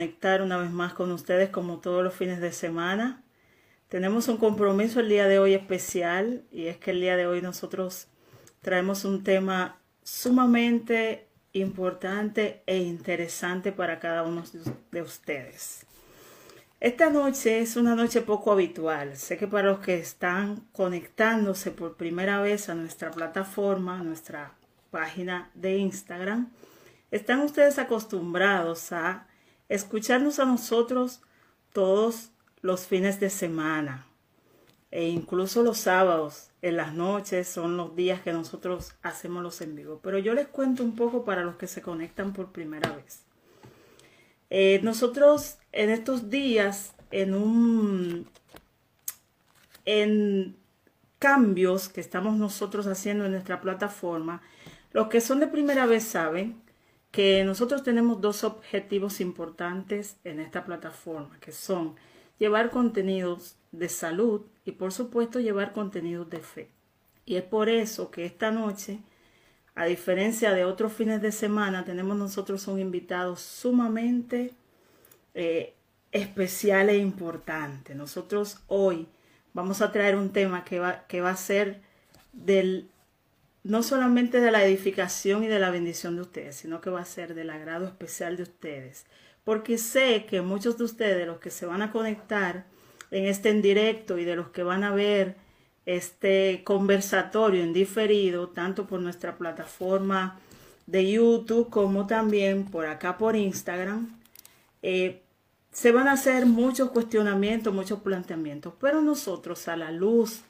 conectar una vez más con ustedes como todos los fines de semana. Tenemos un compromiso el día de hoy especial y es que el día de hoy nosotros traemos un tema sumamente importante e interesante para cada uno de ustedes. Esta noche es una noche poco habitual. Sé que para los que están conectándose por primera vez a nuestra plataforma, nuestra página de Instagram, están ustedes acostumbrados a escucharnos a nosotros todos los fines de semana e incluso los sábados en las noches son los días que nosotros hacemos los en vivo. Pero yo les cuento un poco para los que se conectan por primera vez. Eh, nosotros en estos días, en un en cambios que estamos nosotros haciendo en nuestra plataforma, los que son de primera vez saben que nosotros tenemos dos objetivos importantes en esta plataforma, que son llevar contenidos de salud y por supuesto llevar contenidos de fe. Y es por eso que esta noche, a diferencia de otros fines de semana, tenemos nosotros un invitado sumamente eh, especial e importante. Nosotros hoy vamos a traer un tema que va, que va a ser del no solamente de la edificación y de la bendición de ustedes, sino que va a ser del agrado especial de ustedes. Porque sé que muchos de ustedes, los que se van a conectar en este en directo y de los que van a ver este conversatorio en diferido, tanto por nuestra plataforma de YouTube como también por acá por Instagram, eh, se van a hacer muchos cuestionamientos, muchos planteamientos, pero nosotros a la luz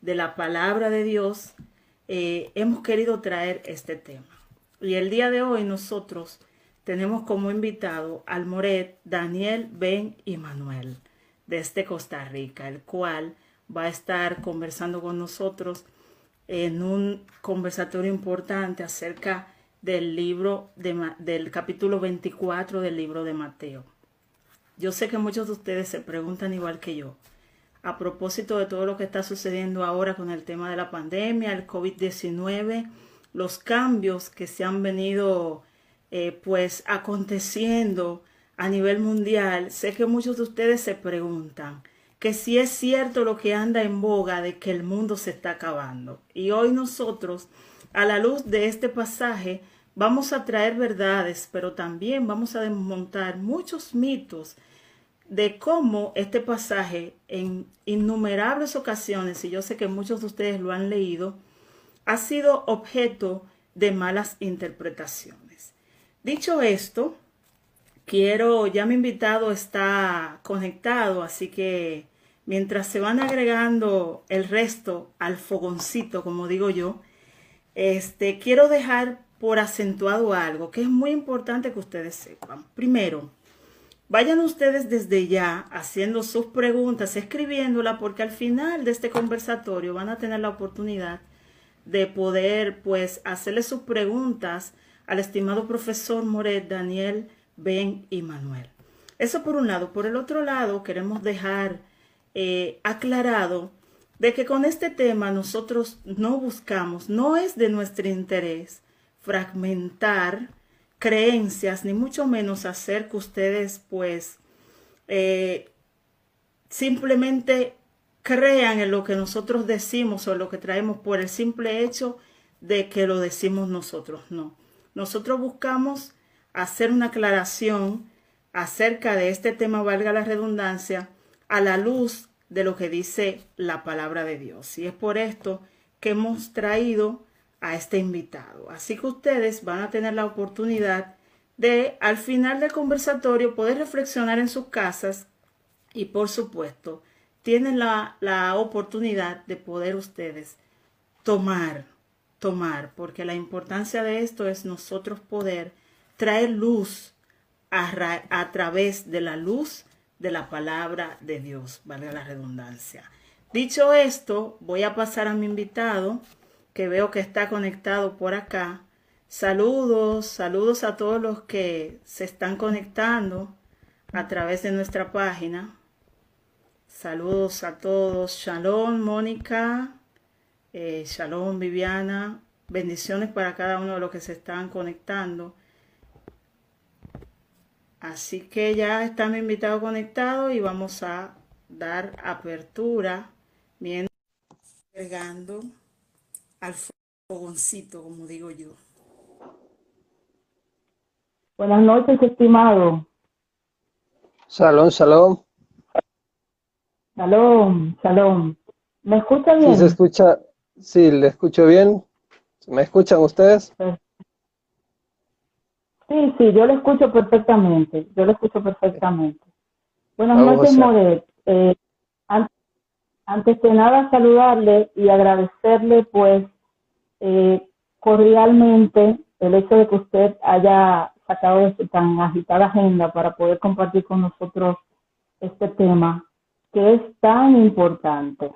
de la palabra de Dios, eh, hemos querido traer este tema. Y el día de hoy nosotros tenemos como invitado al Moret Daniel Ben y Manuel desde Costa Rica, el cual va a estar conversando con nosotros en un conversatorio importante acerca del libro del capítulo 24 del libro de Mateo. Yo sé que muchos de ustedes se preguntan igual que yo, a propósito de todo lo que está sucediendo ahora con el tema de la pandemia, el COVID-19, los cambios que se han venido eh, pues aconteciendo a nivel mundial, sé que muchos de ustedes se preguntan que si es cierto lo que anda en boga de que el mundo se está acabando. Y hoy nosotros, a la luz de este pasaje, vamos a traer verdades, pero también vamos a desmontar muchos mitos de cómo este pasaje en innumerables ocasiones, y yo sé que muchos de ustedes lo han leído, ha sido objeto de malas interpretaciones. Dicho esto, quiero, ya mi invitado está conectado, así que mientras se van agregando el resto al fogoncito, como digo yo, este, quiero dejar por acentuado algo que es muy importante que ustedes sepan. Primero, Vayan ustedes desde ya haciendo sus preguntas, escribiéndola, porque al final de este conversatorio van a tener la oportunidad de poder, pues, hacerle sus preguntas al estimado profesor Moret, Daniel, Ben y Manuel. Eso por un lado. Por el otro lado, queremos dejar eh, aclarado de que con este tema nosotros no buscamos, no es de nuestro interés fragmentar creencias, ni mucho menos hacer que ustedes pues eh, simplemente crean en lo que nosotros decimos o lo que traemos por el simple hecho de que lo decimos nosotros. No. Nosotros buscamos hacer una aclaración acerca de este tema, valga la redundancia, a la luz de lo que dice la palabra de Dios. Y es por esto que hemos traído a este invitado. Así que ustedes van a tener la oportunidad de, al final del conversatorio, poder reflexionar en sus casas y, por supuesto, tienen la, la oportunidad de poder ustedes tomar, tomar, porque la importancia de esto es nosotros poder traer luz a, través de la luz de la palabra de Dios, valga la redundancia. Dicho esto, voy a pasar a mi invitado que veo que está conectado por acá. Saludos, saludos a todos los que se están conectando a través de nuestra página. Saludos a todos. Shalom, Mónica. Eh, shalom, Viviana. Bendiciones para cada uno de los que se están conectando. Así que ya están invitados conectados y vamos a dar apertura mientras al fogoncito, como digo yo. Buenas noches, estimado. Salón, salón. Salón, salón. ¿Me escucha bien? Sí, se escucha. Sí, le escucho bien. ¿Me escuchan ustedes? Sí, sí, yo le escucho perfectamente. Yo le escucho perfectamente. Buenas noches, Moret. Eh, antes de nada, saludarle y agradecerle, pues, eh, cordialmente el hecho de que usted haya sacado de su tan agitada agenda para poder compartir con nosotros este tema que es tan importante.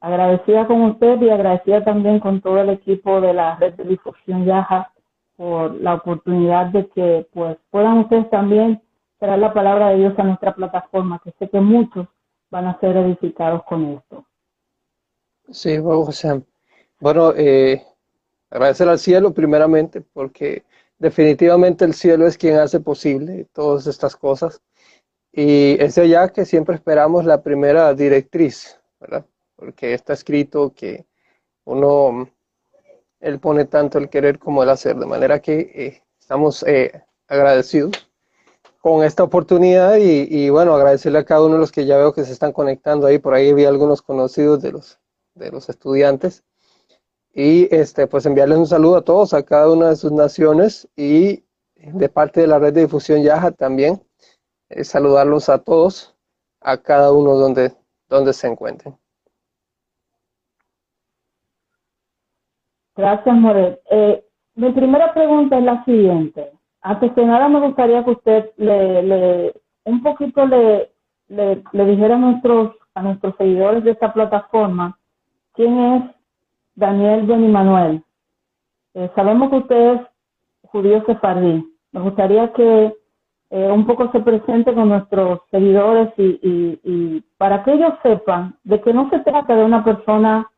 Agradecida con usted y agradecida también con todo el equipo de la red de difusión Yaja por la oportunidad de que pues puedan ustedes también traer la palabra de Dios a nuestra plataforma, que sé que muchos van a ser edificados con esto. Sí, bueno, eh, agradecer al cielo primeramente porque definitivamente el cielo es quien hace posible todas estas cosas. Y es allá que siempre esperamos la primera directriz, ¿verdad? Porque está escrito que uno, él pone tanto el querer como el hacer, de manera que eh, estamos eh, agradecidos con esta oportunidad y, y, bueno, agradecerle a cada uno de los que ya veo que se están conectando ahí, por ahí vi algunos conocidos de los, de los estudiantes y este, pues enviarles un saludo a todos, a cada una de sus naciones y de parte de la red de difusión Yaja también, eh, saludarlos a todos, a cada uno donde, donde se encuentren. Gracias, Moret. Eh, mi primera pregunta es la siguiente. Antes de nada me gustaría que usted le, le un poquito le, le, le dijera a nuestros, a nuestros seguidores de esta plataforma quién es Daniel Benny Manuel. Eh, sabemos que usted es judío sefardí. Me gustaría que eh, un poco se presente con nuestros seguidores y, para que ellos sepan de que no se trata de una persona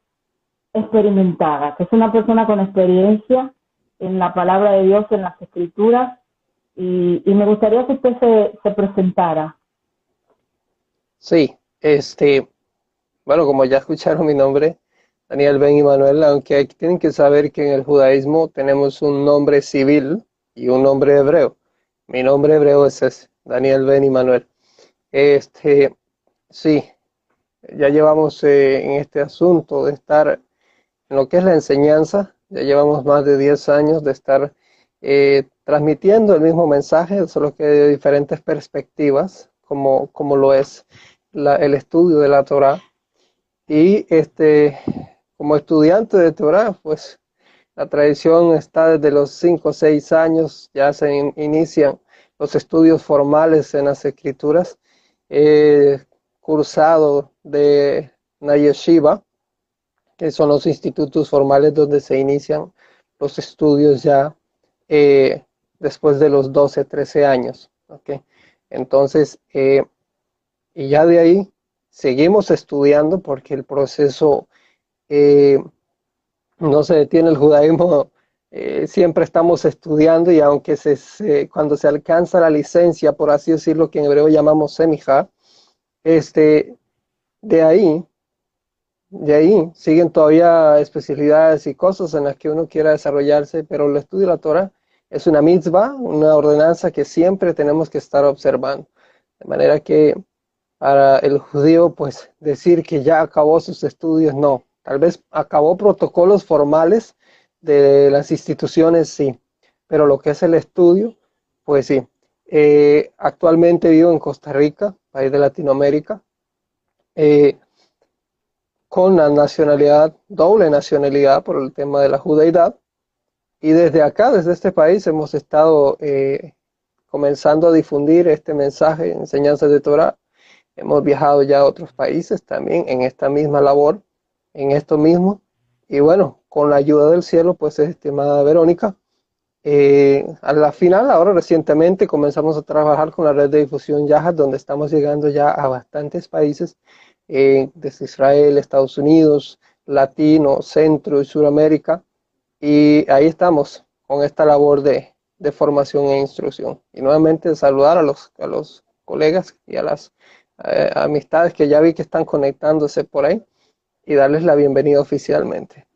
experimentada, que es una persona con experiencia en la palabra de Dios, en las escrituras, y, me gustaría que usted se, se presentara. Sí, este, bueno, como ya escucharon mi nombre, Daniel Ben y Manuel, aunque tienen que saber que en el judaísmo tenemos un nombre civil y un nombre hebreo. Mi nombre hebreo es ese, Daniel Ben y Manuel. Este, sí, ya llevamos eh, en este asunto de estar en lo que es la enseñanza, ya llevamos más de 10 años de estar eh, transmitiendo el mismo mensaje, solo que de diferentes perspectivas, como, como lo es el estudio de la Torah. Y este, como estudiante de Torah, pues la tradición está desde los 5 o 6 años, ya se inician los estudios formales en las escrituras. Cursado de Nayeshiva, que son los institutos formales donde se inician los estudios ya eh, después de los 12, 13 años. ¿okay? Entonces, eh, y ya de ahí seguimos estudiando porque el proceso eh, no se detiene el judaísmo, eh, siempre estamos estudiando y aunque se, cuando se alcanza la licencia, por así decirlo, que en hebreo llamamos semija, este, de ahí, de ahí siguen todavía especialidades y cosas en las que uno quiera desarrollarse, pero el estudio de la Torah es una mitzvah, una ordenanza que siempre tenemos que estar observando. De manera que para el judío, pues decir que ya acabó sus estudios, no, Tal vez acabó protocolos formales de las instituciones, sí, pero lo que es el estudio, pues sí. Eh, actualmente vivo en Costa Rica, país de Latinoamérica, eh, con la nacionalidad, doble nacionalidad por el tema de la judaidad. Y desde acá, desde este país, hemos estado eh, comenzando a difundir este mensaje, enseñanzas de Torah. Hemos viajado ya a otros países también en esta misma labor en esto mismo. Y bueno, con la ayuda del cielo, pues estimada Verónica, eh, a la final, ahora recientemente comenzamos a trabajar con la red de difusión Yahat, donde estamos llegando ya a bastantes países, eh, desde Israel, Estados Unidos, Latino, Centro y Suramérica. Y ahí estamos con esta labor de, de formación e instrucción. Y nuevamente saludar a los, a los colegas y a las eh, amistades que ya vi que están conectándose por ahí y darles la bienvenida oficialmente.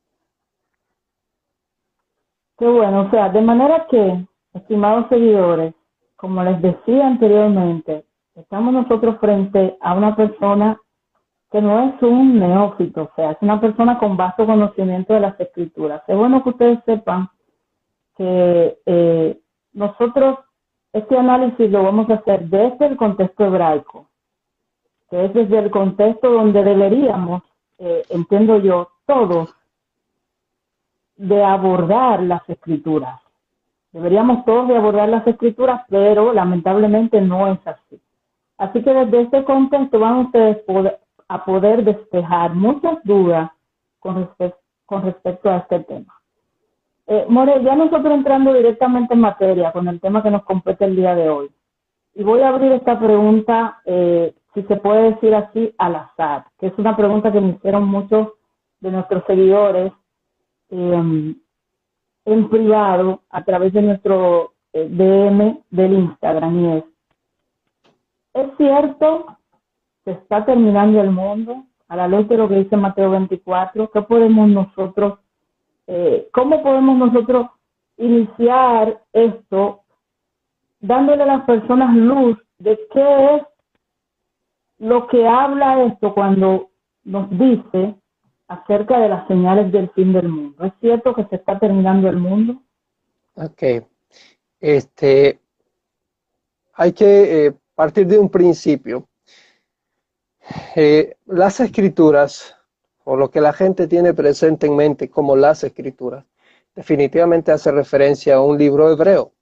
Qué bueno, o sea, de manera que, estimados seguidores, como les decía anteriormente, estamos nosotros frente a una persona que no es un neófito, o sea, es una persona con vasto conocimiento de las escrituras. Es bueno que ustedes sepan que eh, nosotros este análisis lo vamos a hacer desde el contexto hebraico, que es desde el contexto donde deberíamos, eh, entiendo yo, todos de abordar las escrituras. Deberíamos todos de abordar las escrituras, pero lamentablemente no es así. Así que desde este contexto van ustedes a poder despejar muchas dudas con, con respecto a este tema. Eh, More, ya nosotros entrando directamente en materia con el tema que nos compete el día de hoy. Y voy a abrir esta pregunta, eh, si se puede decir así, al azar, que es una pregunta que me hicieron muchos de nuestros seguidores eh, en privado a través de nuestro eh, DM del Instagram y es, ¿es cierto que está terminando el mundo? A la luz de lo que dice Mateo 24, ¿qué podemos nosotros, eh, cómo podemos nosotros iniciar esto dándole a las personas luz de qué es lo que habla esto cuando nos dice acerca de las señales del fin del mundo. ¿Es cierto que se está terminando el mundo? Ok. Este, hay que eh, partir de un principio. Eh, las escrituras, o lo que la gente tiene presente en mente como las escrituras, definitivamente hace referencia a un libro hebreo,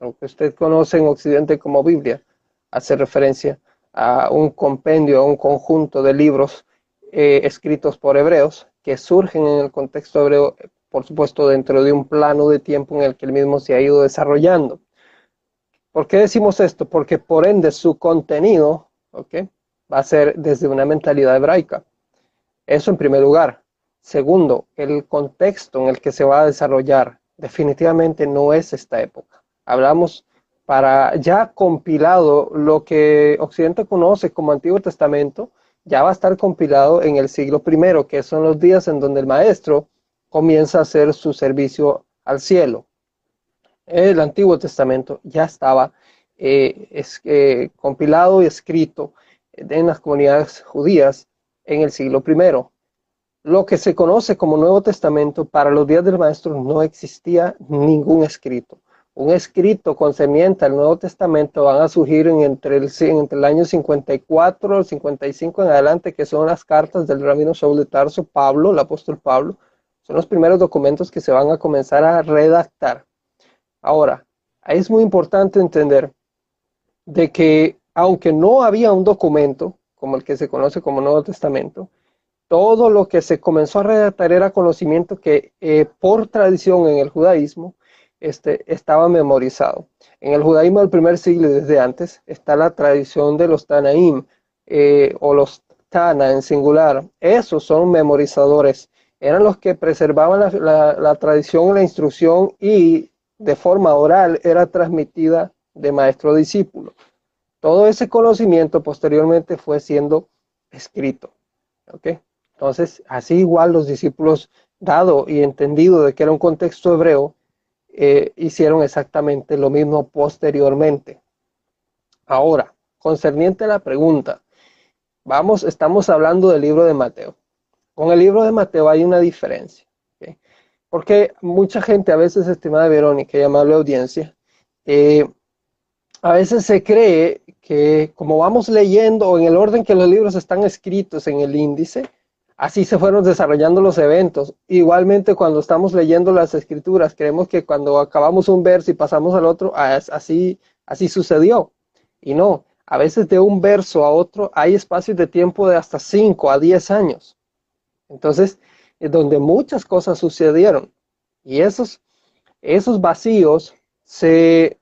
lo que usted conoce en Occidente como Biblia, hace referencia a un compendio, a un conjunto de libros eh, escritos por hebreos que surgen en el contexto hebreo, por supuesto, dentro de un plano de tiempo en el que el mismo se ha ido desarrollando. ¿Por qué decimos esto? Porque por ende su contenido va a ser desde una mentalidad hebraica. Eso en primer lugar. Segundo, el contexto en el que se va a desarrollar definitivamente no es esta época. Hablamos para ya compilado lo que Occidente conoce como Antiguo Testamento, ya va a estar compilado en el siglo I, que son los días en donde el maestro comienza a hacer su servicio al cielo. El Antiguo Testamento ya estaba eh, eh, compilado y escrito en las comunidades judías en el siglo I. Lo que se conoce como Nuevo Testamento, para los días del maestro no existía ningún escrito un escrito concerniente al Nuevo Testamento van a surgir entre, el, entre el año 54 y 55 en adelante, que son las cartas del rabino Saúl de Tarso, Pablo, el apóstol Pablo. Son los primeros documentos que se van a comenzar a redactar. Ahora, es muy importante entender de que aunque no había un documento como el que se conoce como Nuevo Testamento, todo lo que se comenzó a redactar era conocimiento que eh, por tradición en el judaísmo este, estaba memorizado. En el judaísmo del primer siglo y desde antes está la tradición de los Tanaim eh, o los Tana en singular. Esos son memorizadores. Eran los que preservaban la, la tradición, la instrucción y de forma oral era transmitida de maestro a discípulo. Todo ese conocimiento posteriormente fue siendo escrito. Entonces, así igual los discípulos, dado y entendido de que era un contexto hebreo, eh, hicieron exactamente lo mismo posteriormente. Ahora, concerniente a la pregunta, vamos, estamos hablando del libro de Mateo. Con el libro de Mateo hay una diferencia, porque mucha gente, a veces, estimada Verónica y amable audiencia, eh, a veces se cree que como vamos leyendo o en el orden que los libros están escritos en el índice, así se fueron desarrollando los eventos. Igualmente cuando estamos leyendo las escrituras, creemos que cuando acabamos un verso y pasamos al otro, así, así sucedió. Y no, a veces de un verso a otro hay espacios de tiempo de hasta 5 a 10 años. Entonces, es donde muchas cosas sucedieron. Y esos, esos vacíos se,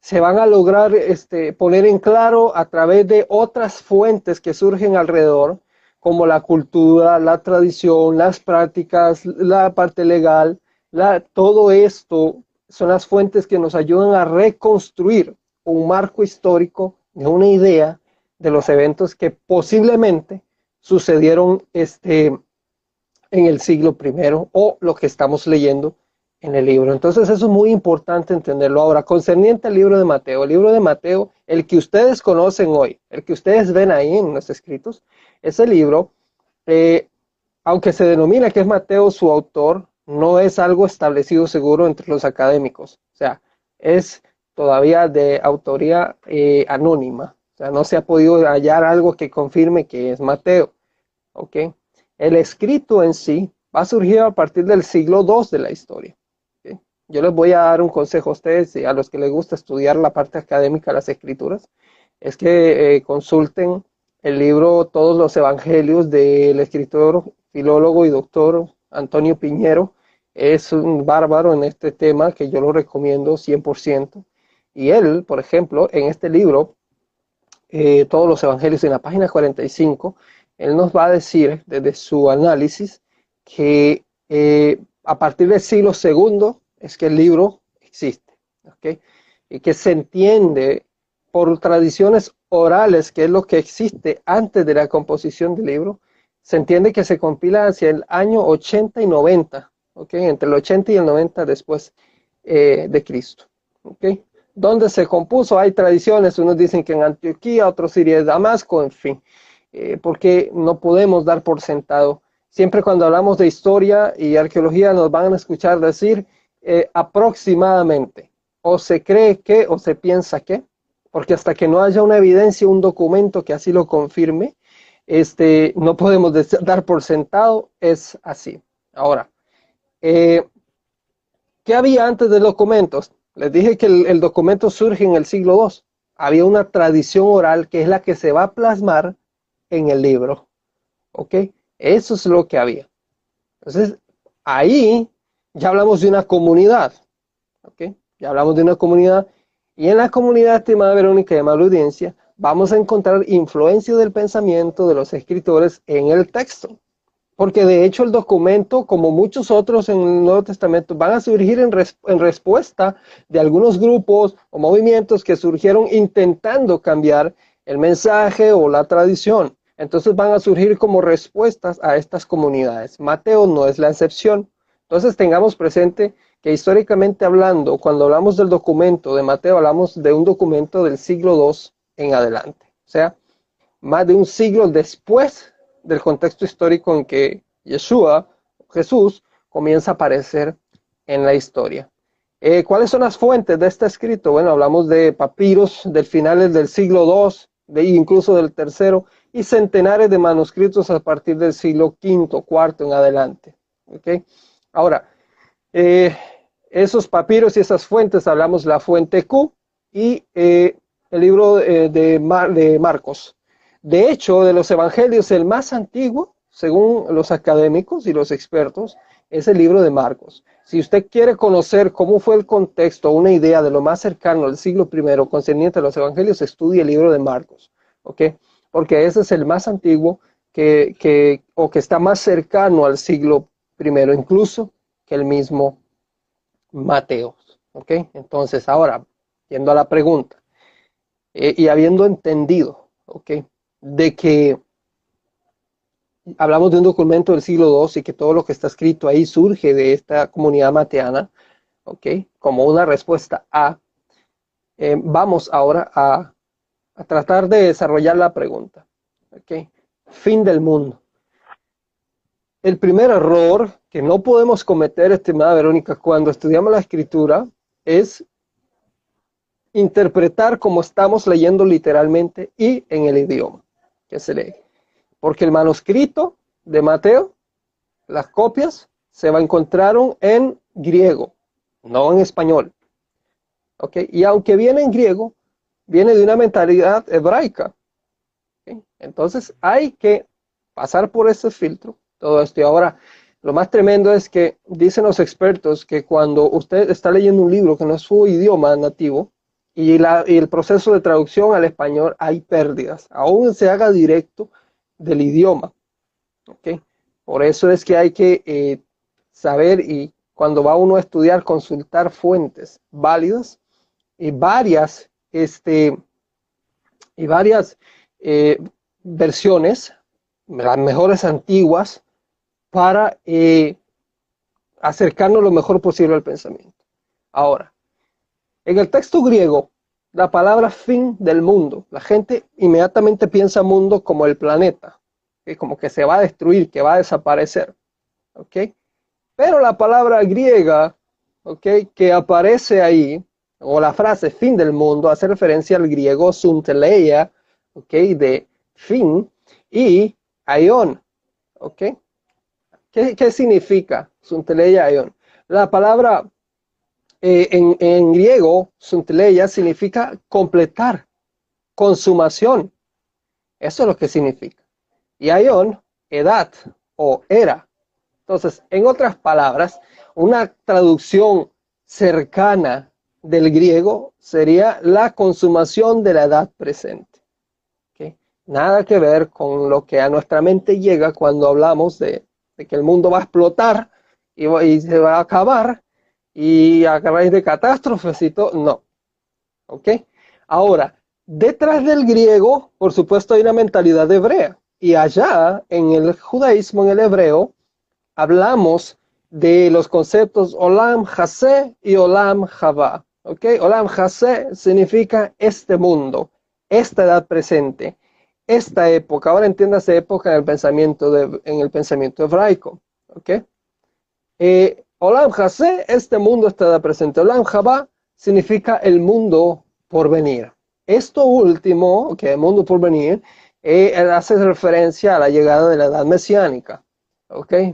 se van a lograr este, poner en claro a través de otras fuentes que surgen alrededor, como la cultura, la tradición, las prácticas, la parte legal, la, todo esto son las fuentes que nos ayudan a reconstruir un marco histórico de una idea de los eventos que posiblemente sucedieron este, en el siglo I o lo que estamos leyendo en el libro. Entonces eso es muy importante entenderlo. Ahora, concerniente al libro de Mateo, el libro de Mateo, el que ustedes conocen hoy, el que ustedes ven ahí en los escritos, ese libro, eh, aunque se denomina que es Mateo su autor, no es algo establecido seguro entre los académicos. O sea, es todavía de autoría eh, anónima. O sea, no se ha podido hallar algo que confirme que es Mateo. ¿Ok? El escrito en sí va a surgir a partir del siglo II de la historia. Yo les voy a dar un consejo a ustedes y a los que les gusta estudiar la parte académica de las escrituras, es que eh, consulten el libro Todos los Evangelios del escritor, filólogo y doctor Antonio Piñero. Es un bárbaro en este tema que yo lo recomiendo 100%. Y él, por ejemplo, en este libro, eh, Todos los Evangelios, en la página 45, él nos va a decir desde su análisis que eh, a partir del siglo segundo es que el libro existe, ¿ok? Y que se entiende por tradiciones orales, que es lo que existe antes de la composición del libro, se entiende que se compila hacia el año 80 y 90, ¿ok? Entre el 80 y el 90 después eh, de Cristo, ¿ok? Donde se compuso, hay tradiciones, unos dicen que en Antioquía, otros Siria de Damasco, en fin, eh, porque no podemos dar por sentado. Siempre cuando hablamos de historia y arqueología nos van a escuchar decir eh, aproximadamente, o se cree que o se piensa que, porque hasta que no haya una evidencia, un documento que así lo confirme, este, no podemos dar por sentado, es así. Ahora, eh, ¿qué había antes de documentos? Les dije que el, el, documento surge en el siglo II. Había una tradición oral que es la que se va a plasmar en el libro. ¿Ok? Eso es lo que había. Entonces, ahí ya hablamos de una comunidad, ¿ok? Ya hablamos de una comunidad y en la comunidad, estimada Verónica y amable audiencia, vamos a encontrar influencia del pensamiento de los escritores en el texto. Porque de hecho el documento, como muchos otros en el Nuevo Testamento, van a surgir en, en respuesta de algunos grupos o movimientos que surgieron intentando cambiar el mensaje o la tradición. Entonces van a surgir como respuestas a estas comunidades. Mateo no es la excepción. Entonces tengamos presente que históricamente hablando, cuando hablamos del documento de Mateo, hablamos de un documento del siglo II en adelante. O sea, más de un siglo después del contexto histórico en que Yeshua, Jesús, comienza a aparecer en la historia. Eh, ¿Cuáles son las fuentes de este escrito? Bueno, hablamos de papiros del finales del siglo II, de incluso del tercero, y centenares de manuscritos a partir del siglo V, IV en adelante. ¿okay? Ahora, eh, esos papiros y esas fuentes, hablamos la fuente Q y eh, el libro eh, de, de Marcos. De hecho, de los evangelios, el más antiguo, según los académicos y los expertos, es el libro de Marcos. Si usted quiere conocer cómo fue el contexto, una idea de lo más cercano al siglo I concerniente a los evangelios, estudie el libro de Marcos, ¿ok? Porque ese es el más antiguo que, que, o que está más cercano al siglo primero incluso que el mismo Mateo. ¿Ok? Entonces, ahora, yendo a la pregunta, eh, y habiendo entendido, ¿ok? De que hablamos de un documento del siglo II y que todo lo que está escrito ahí surge de esta comunidad mateana, ¿ok? Como una respuesta a, eh, vamos ahora a, a tratar de desarrollar la pregunta, ¿ok? Fin del mundo. El primer error que no podemos cometer, estimada Verónica, cuando estudiamos la escritura, es interpretar como estamos leyendo literalmente y en el idioma que se lee. Porque el manuscrito de Mateo, las copias, se encontraron en griego, no en español. ¿Okay? Y aunque viene en griego, viene de una mentalidad hebraica. Entonces hay que pasar por ese filtro todo esto. Y ahora, lo más tremendo es que dicen los expertos que cuando usted está leyendo un libro que no es su idioma nativo y, la, y el proceso de traducción al español hay pérdidas, aún se haga directo del idioma. ¿okay? Por eso es que hay que eh, saber y cuando va uno a estudiar, consultar fuentes válidas y varias, este, y varias eh, versiones, las mejores antiguas, para eh, acercarnos lo mejor posible al pensamiento. Ahora, en el texto griego, la palabra fin del mundo, la gente inmediatamente piensa mundo como el planeta, como que se va a destruir, que va a desaparecer. ¿ok? Pero la palabra griega, ¿ok? Que aparece ahí, o la frase fin del mundo, hace referencia al griego sunteleia, ¿ok? De fin, y aion, ¿ok? ¿Qué, significa sunteleia aion? La palabra eh, en, en, griego, sunteleia, significa completar, consumación. Eso es lo que significa. Y aion, edad o era. Entonces, en otras palabras, una traducción cercana del griego sería la consumación de la edad presente. Nada que ver con lo que a nuestra mente llega cuando hablamos de, que el mundo va a explotar y, se va a acabar y a raíz de catástrofes y todo. No. ¿Ok? Ahora, detrás del griego, por supuesto, hay una mentalidad hebrea. Y allá, en el judaísmo, en el hebreo, hablamos de los conceptos Olam Hase y Olam Hava. ¿ok? Olam Hase significa este mundo, esta edad presente, esta época. Ahora entiéndase época en el pensamiento, en el pensamiento hebraico. ¿ok? Eh, Olam Hase, este mundo, edad presente. Olam Hava significa el mundo por venir. Esto último, que el mundo por venir, eh, hace referencia a la llegada de la edad mesiánica.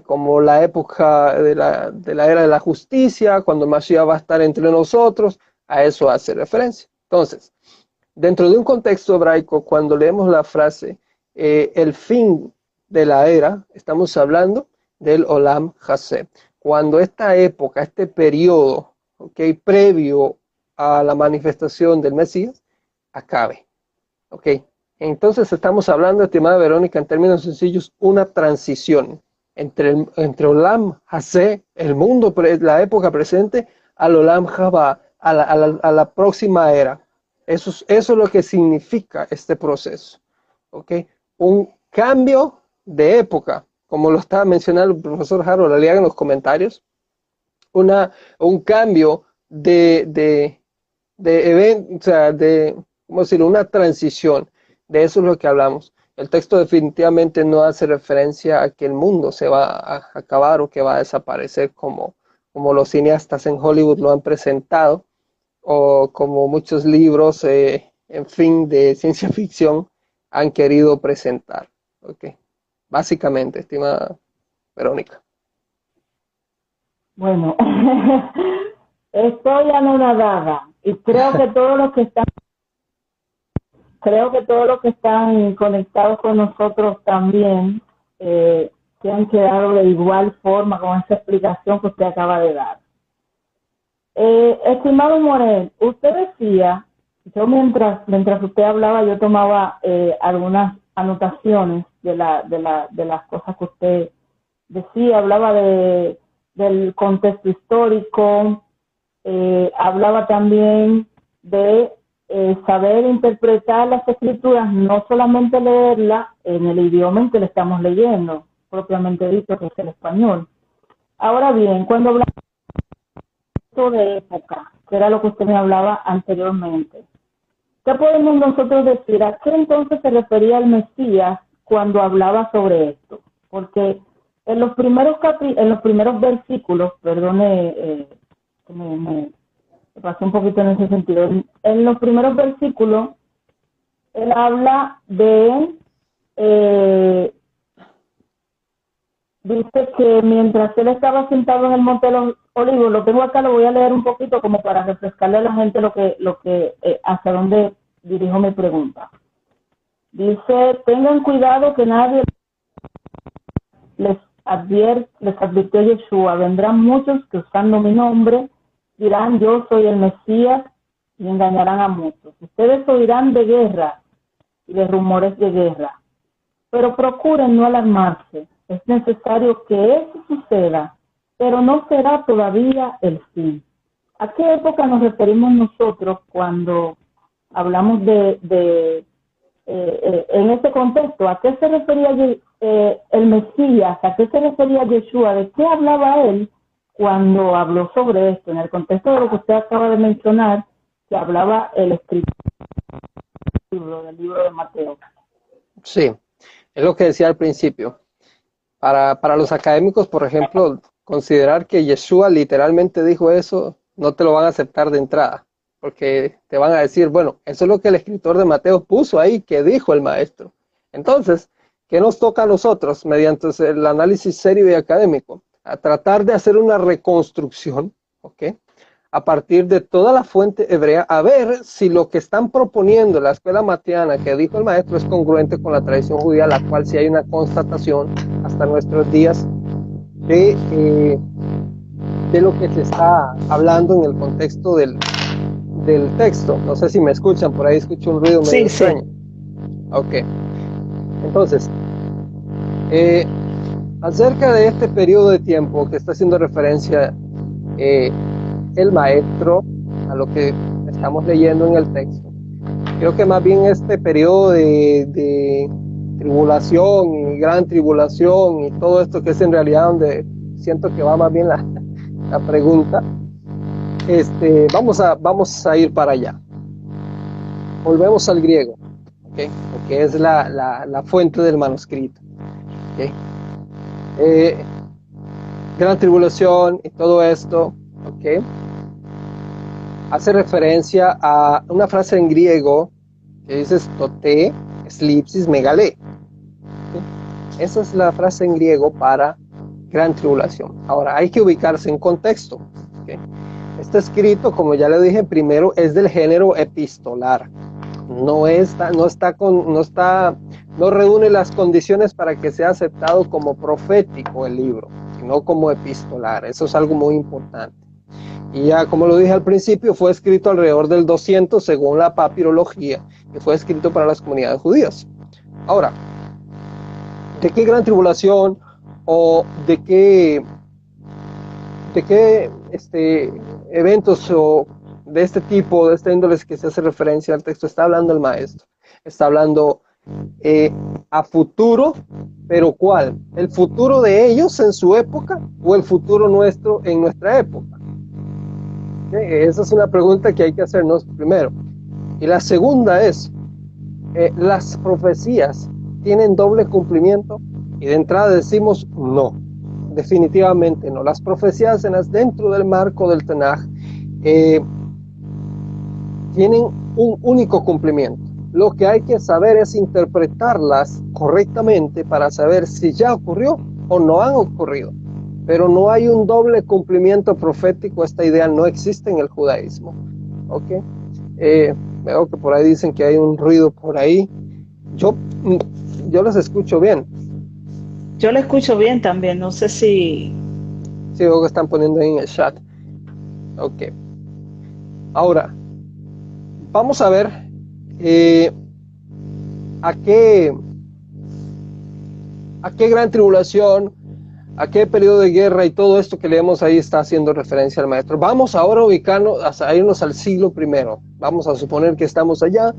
Como la época de la, de la, era de la justicia, cuando Mashiach va a estar entre nosotros, a eso hace referencia. Entonces, dentro de un contexto hebraico, cuando leemos la frase eh, el fin de la era, estamos hablando del Olam Hase. Cuando esta época, este periodo, okay, previo a la manifestación del Mesías, acabe. Okay. Entonces estamos hablando, estimada Verónica, en términos sencillos, una transición entre, entre Olam Hase, el mundo, la época presente, al Olam la, a la, próxima era. Eso es, eso es lo que significa este proceso. ¿okay? Un cambio de época, como lo estaba mencionando el profesor Harold Aliaga en los comentarios, una, un cambio de, de, de evento, o sea, de, ¿cómo decirlo? Una transición. De eso es lo que hablamos el texto definitivamente no hace referencia a que el mundo se va a acabar o que va a desaparecer como, como los cineastas en Hollywood lo han presentado o como muchos libros, eh, en fin, de ciencia ficción han querido presentar. Okay. Básicamente, estimada Verónica. Bueno, estoy anonadada y creo que todos los que están creo que todos los que están conectados con nosotros también eh, se han quedado de igual forma con esa explicación que usted acaba de dar. Eh, estimado Morel, usted decía, yo mientras, mientras usted hablaba, yo tomaba eh, algunas anotaciones de, la, de, la, de las cosas que usted decía, hablaba de, del contexto histórico, hablaba también de eh, saber interpretar las escrituras, no solamente leerla en el idioma en que le estamos leyendo, propiamente dicho, que es el español. Ahora bien, cuando hablamos de época, que era lo que usted me hablaba anteriormente, ¿qué podemos nosotros decir? ¿A qué entonces se refería el Mesías cuando hablaba sobre esto? Porque en los primeros en los primeros versículos, perdone eh, me, pasó un poquito en ese sentido. En los primeros versículos, él habla de, eh, dice que mientras él estaba sentado en el Monte de los Olivos, lo tengo acá, lo voy a leer un poquito como para refrescarle a la gente lo que, lo que, eh, dónde dirijo mi pregunta. Dice, tengan cuidado que nadie les advierte, les advirtió Yeshua, vendrán muchos que usando mi nombre dirán yo soy el Mesías y engañarán a muchos. Ustedes oirán de guerra y de rumores de guerra, pero procuren no alarmarse. Es necesario que eso suceda, pero no será todavía el fin. ¿A qué época nos referimos nosotros cuando hablamos de, de eh, eh, en este contexto? ¿A qué se refería eh, el Mesías? ¿A qué se refería Yeshua? ¿De qué hablaba él cuando habló sobre esto? En el contexto de lo que usted acaba de mencionar, que hablaba el escritor del libro de Mateo. Sí, es lo que decía al principio. Para, para los académicos, por ejemplo, considerar que Yeshua literalmente dijo eso, no te lo van a aceptar de entrada, porque te van a decir, bueno, eso es lo que el escritor de Mateo puso ahí, que dijo el maestro. Entonces, ¿qué nos toca a nosotros mediante el análisis serio y académico? A tratar de hacer una reconstrucción, ¿ok? a partir de toda la fuente hebrea a ver si lo que están proponiendo la escuela matiana que dijo el maestro es congruente con la tradición judía, la cual sí hay una constatación hasta nuestros días de, eh, de lo que se está hablando en el contexto del, del texto. No sé si me escuchan, por ahí escucho un ruido medio sí, extraño. Sí. Ok. Entonces, eh, acerca de este periodo de tiempo que está haciendo referencia eh, el maestro a lo que estamos leyendo en el texto. Creo que más bien este periodo de, tribulación y gran tribulación y todo esto que es en realidad donde siento que va más bien la, la pregunta, este, vamos, a, vamos a ir para allá. Volvemos al griego, ¿okay? que es la, la, la, fuente del manuscrito. ¿okay? Eh, gran tribulación y todo esto, ¿ok? hace referencia a una frase en griego que dice tote, slipsis, megale. Esa es la frase en griego para gran tribulación. Ahora, hay que ubicarse en contexto. Este escrito, como ya le dije primero, es del género epistolar. No está, no está con, no está, no reúne las condiciones para que sea aceptado como profético el libro, sino como epistolar. Eso es algo muy importante. Y ya, como lo dije al principio, fue escrito alrededor del 200 según la papirología, que fue escrito para las comunidades judías. Ahora, ¿de qué gran tribulación o de qué, de qué este, eventos o de este tipo, de este índole que se hace referencia al texto, está hablando el maestro? Está hablando eh, a futuro, pero ¿cuál? ¿El futuro de ellos en su época o el futuro nuestro en nuestra época? Esa es una pregunta que hay que hacernos primero. Y la segunda es, eh, ¿las profecías tienen doble cumplimiento? Y de entrada decimos no, definitivamente no. Las profecías en las, dentro del marco del Tanaj eh, tienen un único cumplimiento. Lo que hay que saber es interpretarlas correctamente para saber si ya ocurrió o no han ocurrido pero no hay un doble cumplimiento profético, esta idea no existe en el judaísmo. ¿Ok? Eh, veo que por ahí dicen que hay un ruido por ahí. Yo, yo los escucho bien. Yo lo escucho bien también, no sé si... Sí, que están poniendo ahí en el chat. Ok. Ahora, vamos a ver eh, a qué a qué gran tribulación a qué periodo de guerra y todo esto que leemos ahí está haciendo referencia al maestro. Vamos ahora a ubicarnos, a irnos al siglo primero. Vamos a suponer que estamos allá,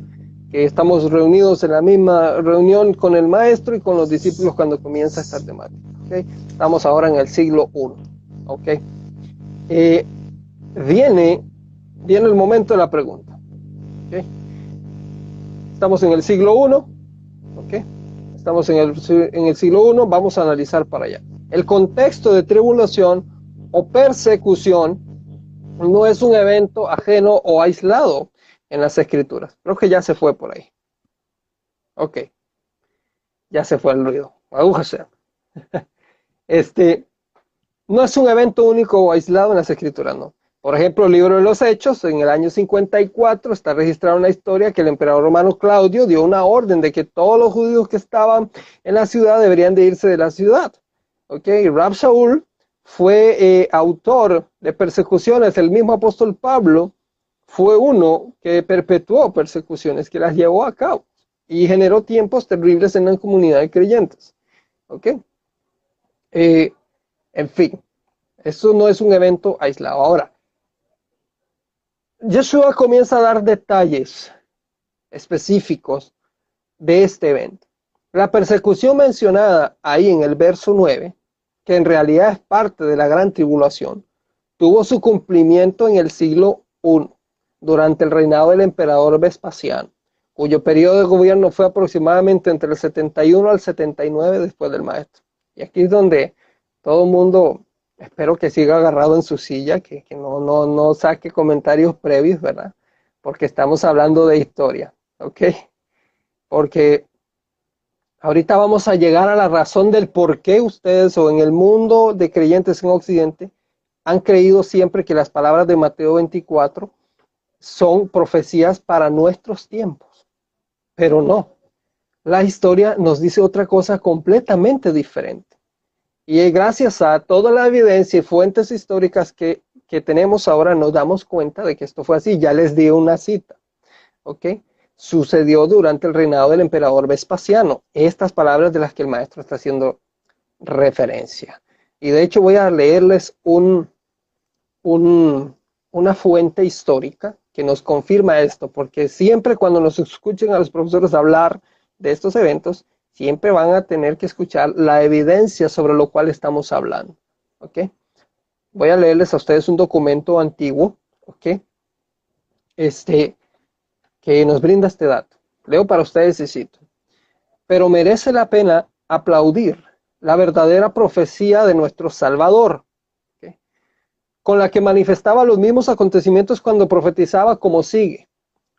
estamos reunidos en la misma reunión con el maestro y con los discípulos cuando comienza esta temática. Estamos ahora en el siglo I. Eh, viene, viene el momento de la pregunta. Estamos en el siglo I. Estamos en el, en el siglo I. Vamos a analizar para allá. El contexto de tribulación o persecución no es un evento ajeno o aislado en las escrituras. Creo que ya se fue por ahí. Ok. Ya se fue el ruido. Agújase. Este, no es un evento único o aislado en las escrituras, no. Por ejemplo, el libro de los Hechos, en el año 54, está registrada una historia que el emperador romano Claudio dio una orden de que todos los judíos que estaban en la ciudad deberían de irse de la ciudad. ¿ok? Rab Shaul fue eh, autor de persecuciones, el mismo apóstol Pablo fue uno que perpetuó persecuciones, que las llevó a cabo y generó tiempos terribles en la comunidad de creyentes. ¿Ok? Eh, en fin, Esto no es un evento aislado. Ahora, Yeshua comienza a dar detalles específicos de este evento. La persecución mencionada ahí en el verso 9, que en realidad es parte de la gran tribulación, tuvo su cumplimiento en el siglo I, durante el reinado del emperador Vespasiano, cuyo periodo de gobierno fue aproximadamente entre el 71 al 79 después del maestro. Y aquí es donde todo el mundo, espero que siga agarrado en su silla, que, no, no, no saque comentarios previos, ¿verdad? Porque estamos hablando de historia, ¿ok? Porque ahorita vamos a llegar a la razón del por qué ustedes o en el mundo de creyentes en Occidente han creído siempre que las palabras de Mateo 24 son profecías para nuestros tiempos, pero no. La historia nos dice otra cosa completamente diferente. Y gracias a toda la evidencia y fuentes históricas que, que tenemos ahora, nos damos cuenta de que esto fue así. Ya les di una cita. ¿Ok? Sucedió durante el reinado del emperador Vespasiano. Estas palabras de las que el maestro está haciendo referencia. Y de hecho voy a leerles un, un, una fuente histórica que nos confirma esto, porque siempre cuando nos escuchen a los profesores hablar de estos eventos, siempre van a tener que escuchar la evidencia sobre lo cual estamos hablando. ¿Ok? Voy a leerles a ustedes un documento antiguo, ¿ok? Este, que nos brinda este dato. Leo para ustedes y cito. Pero merece la pena aplaudir la verdadera profecía de nuestro Salvador, con la que manifestaba los mismos acontecimientos cuando profetizaba como sigue.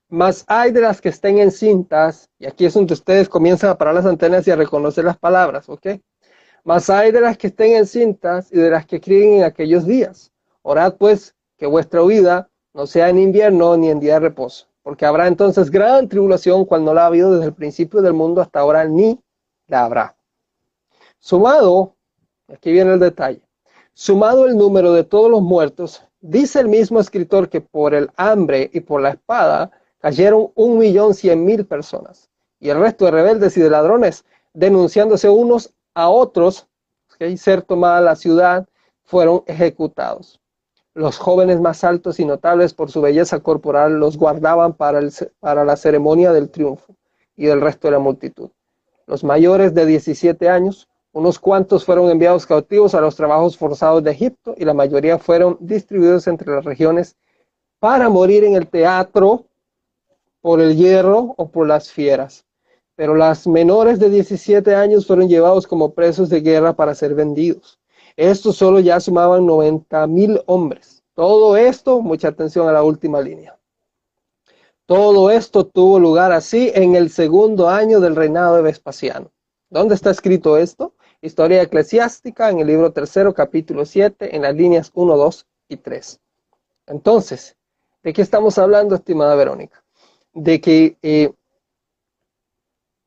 Mas hay de las que estén encintas, y aquí es donde ustedes comienzan a parar las antenas y a reconocer las palabras, ¿ok? Mas hay de las que estén encintas y de las que críen en aquellos días. Orad pues que vuestra huida no sea en invierno ni en día de reposo, porque habrá entonces gran tribulación cual no la ha habido desde el principio del mundo hasta ahora, ni la habrá. Sumado, aquí viene el detalle, Sumado el número de todos los muertos, dice el mismo escritor que por el hambre y por la espada cayeron un millón cien mil personas. Y el resto de rebeldes y de ladrones, denunciándose unos a otros, que ser tomada la ciudad, fueron ejecutados. Los jóvenes más altos y notables por su belleza corporal los guardaban para, el, para la ceremonia del triunfo y del resto de la multitud. Los mayores de 17 años unos cuantos fueron enviados cautivos a los trabajos forzados de Egipto y la mayoría fueron distribuidos entre las regiones para morir en el teatro por el hierro o por las fieras. Pero las menores de 17 años fueron llevados como presos de guerra para ser vendidos. Estos solo ya sumaban 90 mil hombres. Todo esto, mucha atención a la última línea. Todo esto tuvo lugar así en el segundo año del reinado de Vespasiano. ¿Dónde está escrito esto? Historia eclesiástica en el libro tercero, capítulo 7, en las líneas 1, 2 y 3. Entonces, ¿de qué estamos hablando, estimada Verónica? De que eh,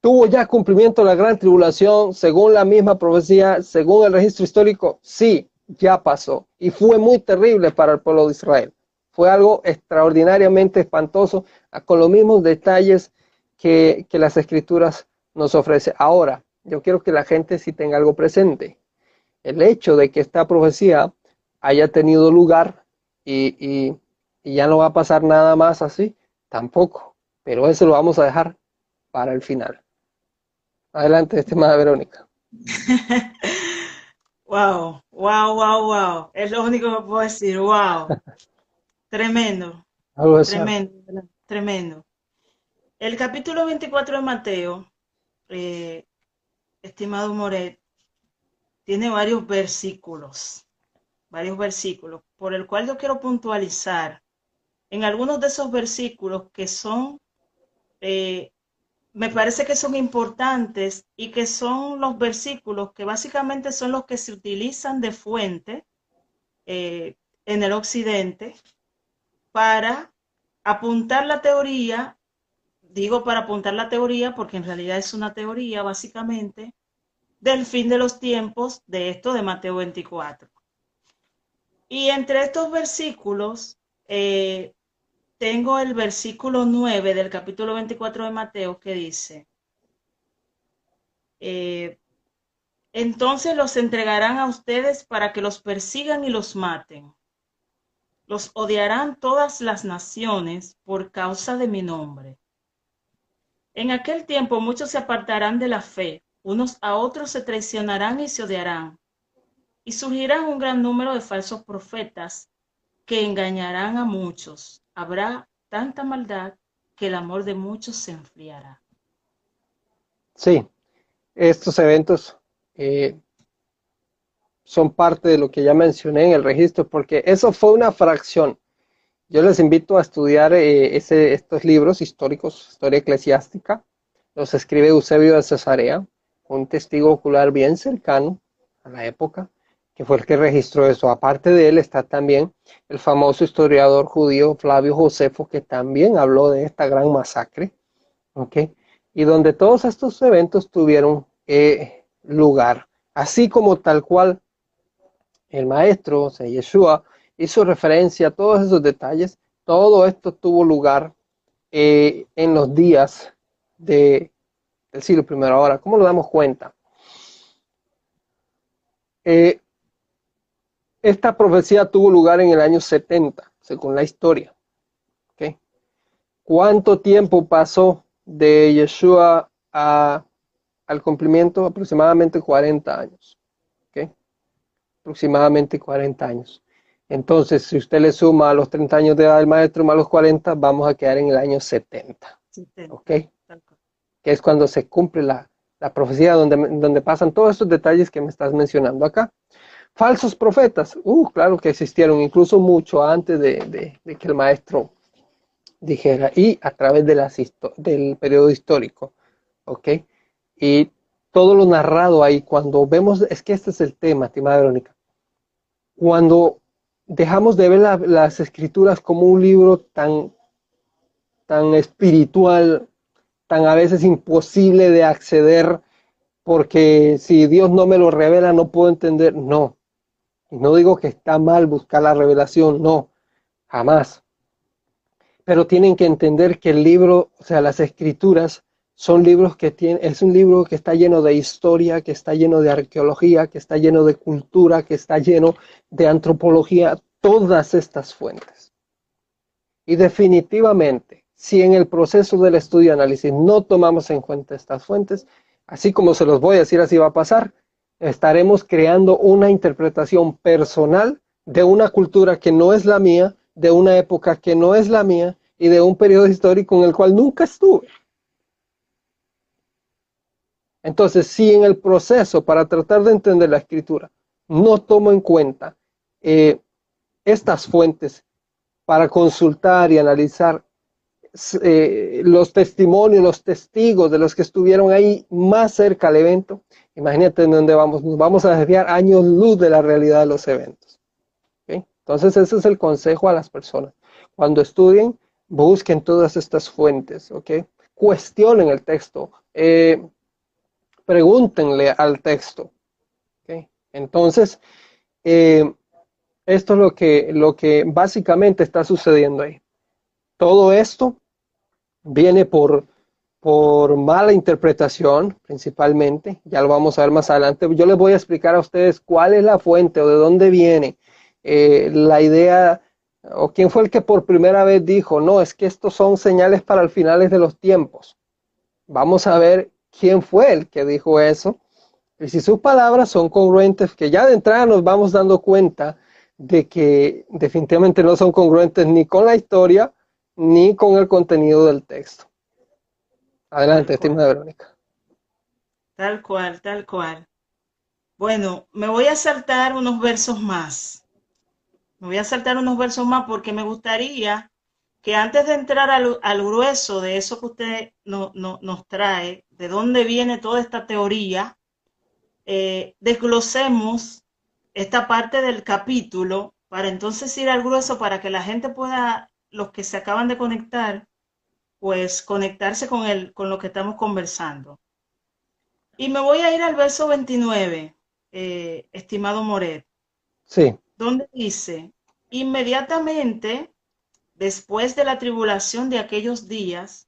tuvo ya cumplimiento la gran tribulación según la misma profecía, según el registro histórico. Sí, ya pasó. Y fue muy terrible para el pueblo de Israel. Fue algo extraordinariamente espantoso, con los mismos detalles que, que las escrituras nos ofrecen. Ahora, yo quiero que la gente sí tenga algo presente. El hecho de que esta profecía haya tenido lugar y, ya no va a pasar nada más así, tampoco. Pero eso lo vamos a dejar para el final. Adelante, estimada Verónica. wow, wow, wow, wow. Es lo único que puedo decir. Wow. tremendo. tremendo, tremendo. El capítulo 24 de Mateo eh, estimado Moret, tiene varios versículos, varios versículos, por el cual yo quiero puntualizar en algunos de esos versículos que son, eh, me parece que son importantes y que son los versículos que básicamente son los que se utilizan de fuente eh, en el occidente para apuntar la teoría digo para apuntar la teoría porque en realidad es una teoría básicamente del fin de los tiempos de esto de Mateo 24. Y entre estos versículos, eh, tengo el versículo 9 del capítulo 24 de Mateo que dice, eh, Entonces los entregarán a ustedes para que los persigan y los maten. Los odiarán todas las naciones por causa de mi nombre. En aquel tiempo muchos se apartarán de la fe, unos a otros se traicionarán y se odiarán. Y surgirán un gran número de falsos profetas que engañarán a muchos. Habrá tanta maldad que el amor de muchos se enfriará. Sí, estos eventos eh, son parte de lo que ya mencioné en el registro, porque eso fue una fracción. Yo les invito a estudiar eh, ese, estos libros históricos, historia eclesiástica. Los escribe Eusebio de Cesarea, un testigo ocular bien cercano a la época, que fue el que registró eso. Aparte de él está también el famoso historiador judío Flavio Josefo, que también habló de esta gran masacre. Y donde todos estos eventos tuvieron eh, lugar, así como tal cual el maestro, o sea, Yeshua, hizo referencia a todos esos detalles, todo esto tuvo lugar eh, en los días de, del siglo primero. Ahora, ¿cómo nos damos cuenta? Eh, esta profecía tuvo lugar en el año 70, según la historia. ¿Cuánto tiempo pasó de Yeshua al cumplimiento aproximadamente 40 años. ¿okay? Aproximadamente 40 años. Entonces, si usted le suma a los 30 años de edad del maestro más los 40, vamos a quedar en el año 70. ¿Ok? Que es cuando se cumple la, profecía donde, donde pasan todos estos detalles que me estás mencionando acá. Falsos profetas, uh, claro que existieron, incluso mucho antes de, de que el maestro dijera, y a través de las del periodo histórico. ¿Ok? Y todo lo narrado ahí, cuando vemos, es que este es el tema, estimada Verónica, cuando dejamos de ver las escrituras como un libro tan, tan espiritual, tan a veces imposible de acceder, porque si Dios no me lo revela no puedo entender, no. no digo que está mal buscar la revelación, no, jamás. Pero tienen que entender que el libro, o sea, las escrituras, son libros que tienen, es un libro que está lleno de historia, que está lleno de arqueología, que está lleno de cultura, que está lleno de antropología, todas estas fuentes. Y definitivamente, si en el proceso del estudio y análisis no tomamos en cuenta estas fuentes, así como se los voy a decir, así va a pasar, estaremos creando una interpretación personal de una cultura que no es la mía, de una época que no es la mía y de un periodo histórico en el cual nunca estuve. Entonces, si en el proceso para tratar de entender la escritura no tomo en cuenta eh, estas fuentes para consultar y analizar eh, los testimonios, los testigos de los que estuvieron ahí más cerca al evento, imagínate en dónde vamos, nos vamos a desviar años luz de la realidad de los eventos. Entonces, ese es el consejo a las personas. Cuando estudien, busquen todas estas fuentes. Cuestionen el texto. Eh, pregúntenle al texto. Entonces, eh, esto es lo que, lo que básicamente está sucediendo ahí. Todo esto viene por, por mala interpretación, principalmente. Ya lo vamos a ver más adelante. Yo les voy a explicar a ustedes cuál es la fuente o de dónde viene eh, la idea o quién fue el que por primera vez dijo, no, es que estos son señales para el finales de los tiempos. Vamos a ver quién fue el que dijo eso. Y si sus palabras son congruentes, que ya de entrada nos vamos dando cuenta de que definitivamente no son congruentes ni con la historia ni con el contenido del texto. Adelante, estimada Verónica. Tal cual, tal cual. Bueno, me voy a saltar unos versos más. Me voy a saltar unos versos más porque me gustaría que antes de entrar al, grueso de eso que usted no, nos trae, de dónde viene toda esta teoría, eh, desglosemos esta parte del capítulo para entonces ir al grueso para que la gente pueda, los que se acaban de conectar, pues conectarse con, el, con lo que estamos conversando. Y me voy a ir al verso 29, eh, estimado Moret. Sí. Donde dice, inmediatamente después de la tribulación de aquellos días,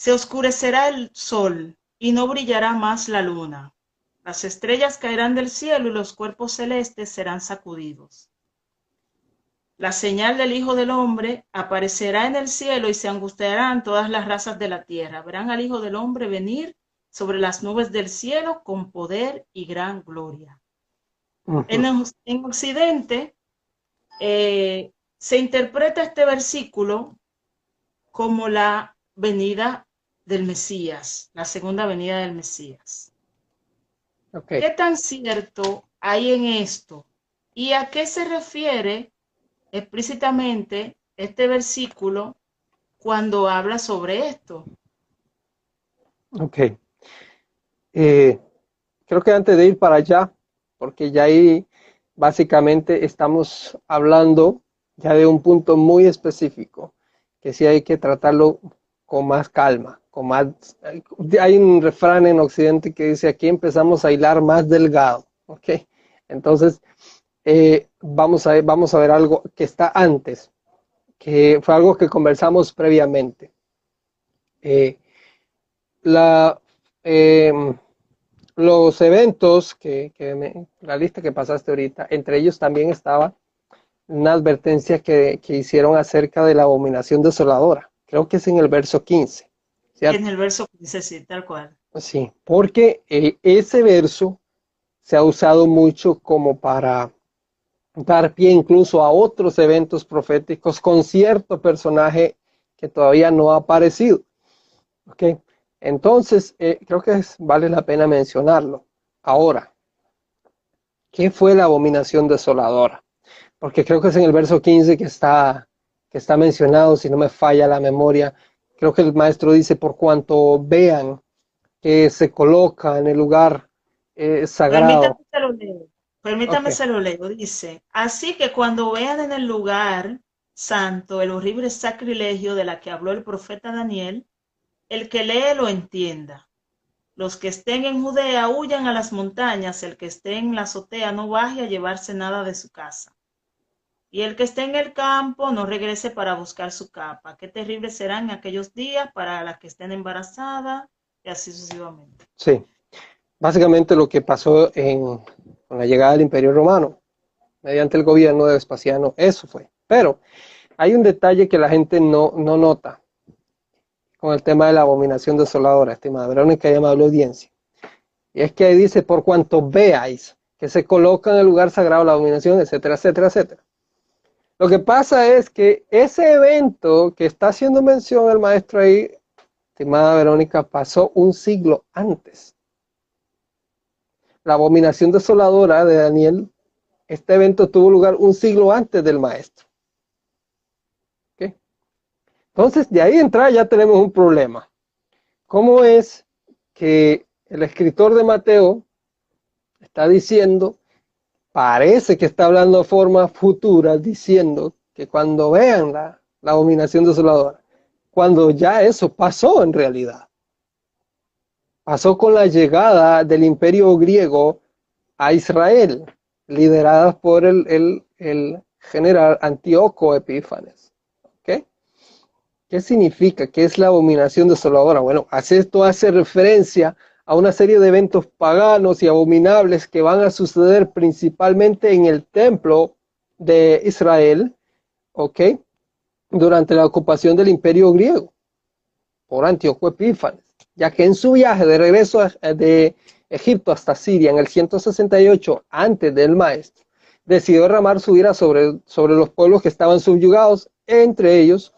se oscurecerá el sol y no brillará más la luna, Las estrellas caerán del cielo y los cuerpos celestes serán sacudidos. La señal del Hijo del Hombre aparecerá en el cielo y se angustiarán todas las razas de la tierra. Verán al Hijo del Hombre venir sobre las nubes del cielo con poder y gran gloria. en, Occidente eh, se interpreta este versículo como la venida del Mesías, la segunda venida del Mesías. ¿Qué tan cierto hay en esto? ¿Y a qué se refiere explícitamente este versículo cuando habla sobre esto. Ok. Eh, creo que antes de ir para allá, porque ya ahí básicamente estamos hablando ya de un punto muy específico, que sí hay que tratarlo con más calma, con más... Hay un refrán en Occidente que dice, aquí empezamos a hilar más delgado, ¿ok? Entonces, eh, vamos, a, vamos a ver algo que está antes, que fue algo que conversamos previamente. Eh, la, em, los eventos, que, la lista que pasaste ahorita, entre ellos también estaba una advertencia que, que, hicieron acerca de la abominación desoladora. Creo que es en el verso 15. En el verso 15, sí, tal cual. Sí, porque eh, ese verso se ha usado mucho como para dar pie incluso a otros eventos proféticos con cierto personaje que todavía no ha aparecido. ¿Ok? Entonces, eh, creo que vale la pena mencionarlo. Ahora, ¿qué fue la abominación desoladora? Porque creo que es en el verso 15 que está, que está mencionado, si no me falla la memoria. Creo que el maestro dice, por cuanto vean que se coloca en el lugar eh, sagrado. Permítame se lo leo. Dice, así que cuando vean en el lugar santo el horrible sacrilegio de la que habló el profeta Daniel, el que lee lo entienda. Los que estén en Judea huyan a las montañas, el que esté en la azotea no baje a llevarse nada de su casa. Y el que esté en el campo no regrese para buscar su capa. Qué terribles serán aquellos días para las que estén embarazadas y así sucesivamente. Sí, básicamente lo que pasó en con la llegada del Imperio Romano, mediante el gobierno de Vespasiano, eso fue. Pero hay un detalle que la gente no, no nota con el tema de la abominación desoladora, estimada Verónica, ya me habló audiencia. Y es que ahí dice, por cuanto veáis que se coloca en el lugar sagrado la abominación, etcétera, etcétera, etcétera. Lo que pasa es que ese evento que está haciendo mención el maestro ahí, estimada Verónica, pasó un siglo antes la abominación desoladora de Daniel, este evento tuvo lugar un siglo antes del maestro. Entonces, de ahí entra ya tenemos un problema. ¿Cómo es que el escritor de Mateo está diciendo, parece que está hablando de forma futura, diciendo que cuando vean la, la abominación desoladora, cuando ya eso pasó en realidad? pasó con la llegada del imperio griego a Israel, liderada por el, general Antíoco Epífanes. ¿Qué significa? ¿Qué es la abominación desoladora? Bueno, esto hace referencia a una serie de eventos paganos y abominables que van a suceder principalmente en el templo de Israel, ¿ok? Durante la ocupación del imperio griego por Antíoco Epífanes ya que en su viaje de regreso de Egipto hasta Siria en el 168 antes del maestro, decidió derramar su ira sobre, sobre los pueblos que estaban subyugados, entre ellos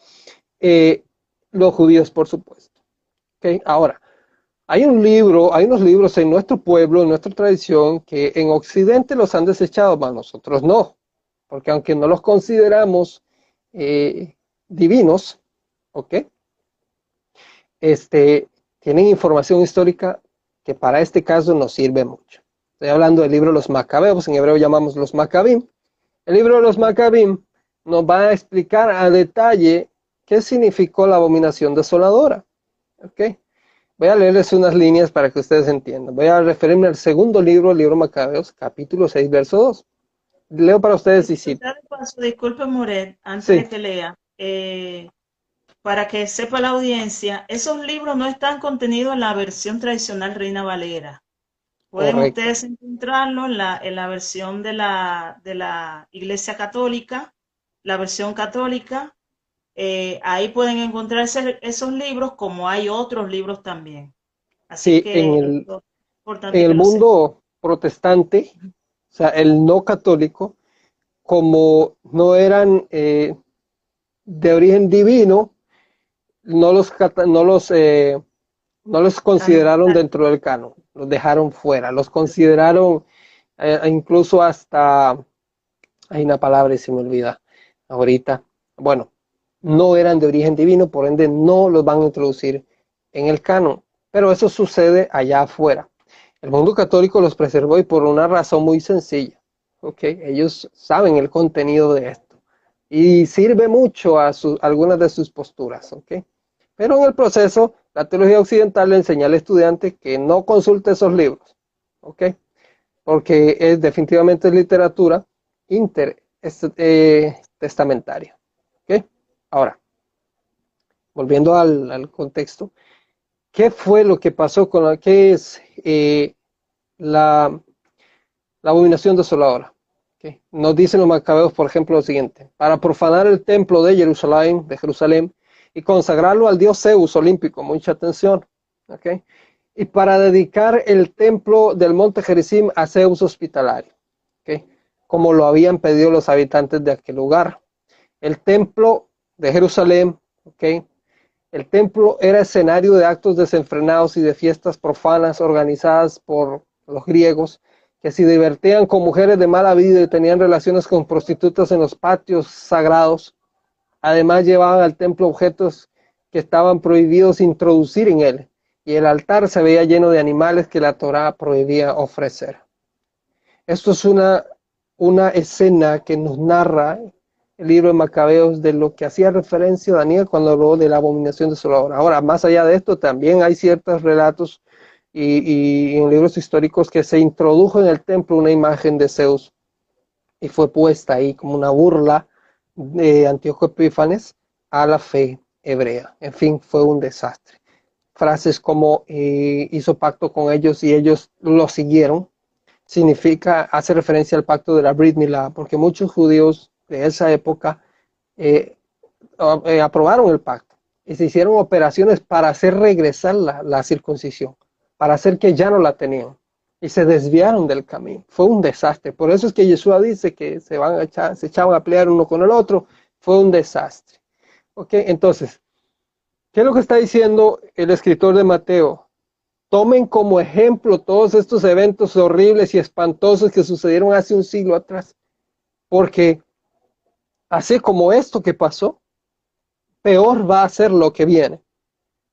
eh, los judíos, por supuesto. Ahora, hay un libro, hay unos libros en nuestro pueblo, en nuestra tradición, que en Occidente los han desechado, mas nosotros no, porque aunque no los consideramos eh, divinos, ¿ok? Este, tienen información histórica que para este caso nos sirve mucho. Estoy hablando del libro de los Macabeos, en hebreo llamamos los Macabim. El libro de los Macabim nos va a explicar a detalle qué significó la abominación desoladora. ¿Ok? Voy a leerles unas líneas para que ustedes entiendan. Voy a referirme al segundo libro, el libro Macabeos, capítulo 6, verso 2. Leo para ustedes y cito. Disculpe, Moret, antes de que lea. Eh, para que sepa la audiencia, esos libros no están contenidos en la versión tradicional Reina Valera. Pueden ustedes encontrarlo en la, en la versión de la, de la Iglesia Católica, la versión católica. Eh, ahí pueden encontrar esos libros, como hay otros libros también. Así sí, que en el, en el mundo protestante, o sea, el no católico, como no eran eh, de origen divino, no los, no los, eh, no los consideraron dentro del canon, los dejaron fuera, los consideraron eh, incluso hasta, hay una palabra y se me olvida ahorita, bueno, no eran de origen divino, por ende no los van a introducir en el canon, pero eso sucede allá afuera. El mundo católico los preservó y por una razón muy sencilla, ¿ok? Ellos saben el contenido de esto y sirve mucho a, algunas de sus posturas, ¿ok? Pero en el proceso, la teología occidental le enseña al estudiante que no consulte esos libros, ¿ok? Porque es definitivamente literatura intertestamentaria, ¿ok? Ahora, volviendo al, contexto, ¿qué fue lo que pasó con la, qué es eh, la, la abominación desoladora? ¿Okay? Nos dicen los macabeos, por ejemplo, lo siguiente, para profanar el templo de Jerusalén, y consagrarlo al dios Zeus olímpico, mucha atención, ¿ok? Y para dedicar el templo del monte Gerizim a Zeus hospitalario, ¿ok? Como lo habían pedido los habitantes de aquel lugar. El templo de Jerusalén, ¿ok? El templo era escenario de actos desenfrenados y de fiestas profanas organizadas por los griegos, que se divertían con mujeres de mala vida y tenían relaciones con prostitutas en los patios sagrados. Además llevaban al templo objetos que estaban prohibidos introducir en él, y el altar se veía lleno de animales que la Torá prohibía ofrecer. Esto es una, una escena que nos narra el libro de Macabeos de lo que hacía referencia Daniel cuando habló de la abominación de Solomón. Ahora, más allá de esto, también hay ciertos relatos y, y, en libros históricos que se introdujo en el templo una imagen de Zeus y fue puesta ahí como una burla de Antíoco Epífanes a la fe hebrea. En fin, fue un desastre. Frases como eh, hizo pacto con ellos y ellos lo siguieron, significa, hace referencia al pacto de la Brit Milá, porque muchos judíos de esa época eh, eh, aprobaron el pacto y se hicieron operaciones para hacer regresar la, la circuncisión, para hacer que ya no la tenían y se desviaron del camino. Fue un desastre. Por eso es que Yeshua dice que se, van a echar, se echaban a pelear uno con el otro. Fue un desastre. ¿Ok? Entonces, ¿qué es lo que está diciendo el escritor de Mateo? Tomen como ejemplo todos estos eventos horribles y espantosos que sucedieron hace un siglo atrás. Porque así como esto que pasó, peor va a ser lo que viene.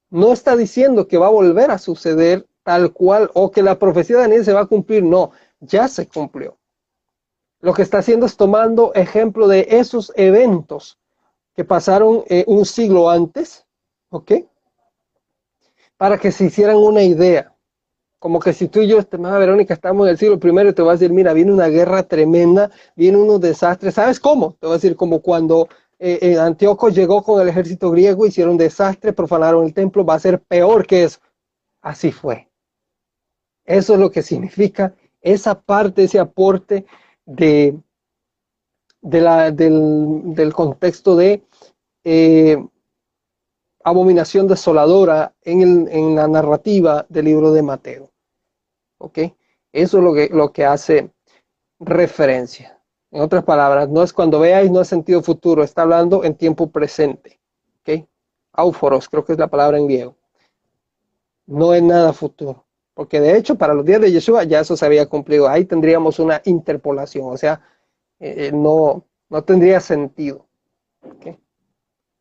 No está diciendo que va a volver a suceder tal cual o que la profecía de Daniel se va a cumplir. No, ya se cumplió. Lo que está haciendo es tomando ejemplo de esos eventos que pasaron eh, un siglo antes, ¿ok? Para que se hicieran una idea. Como que si tú y yo, estimada Verónica, estamos en el siglo primero, te voy a decir, mira, viene una guerra tremenda, viene unos desastres. ¿Sabes cómo? Te voy a decir, como cuando eh, eh, Antíoco llegó con el ejército griego, hicieron desastre, profanaron el templo, va a ser peor que eso. Así fue. Eso es lo que significa esa parte, ese aporte de, la, del, contexto de eh, abominación desoladora en, la narrativa del libro de Mateo. ¿Ok? Eso es lo que, hace referencia. En otras palabras, no es cuando veáis, no es sentido futuro, está hablando en tiempo presente. ¿Ok? Áuforos, creo que es la palabra en griego. No es nada futuro. Porque de hecho, para los días de Yeshua ya eso se había cumplido. Ahí tendríamos una interpolación, o sea, eh, eh, no, no tendría sentido.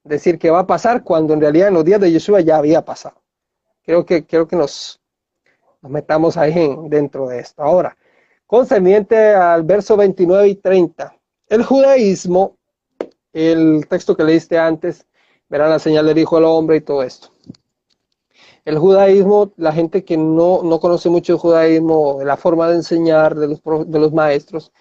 Decir que va a pasar cuando en realidad en los días de Yeshua ya había pasado. Creo que, creo que nos, metamos ahí dentro de esto. Ahora, concerniente al verso 29 y 30. El judaísmo, el texto que leíste antes, verán la señal del Hijo al hombre y todo esto. El judaísmo, la gente que no, conoce mucho el judaísmo, la forma de enseñar de los, de los maestros,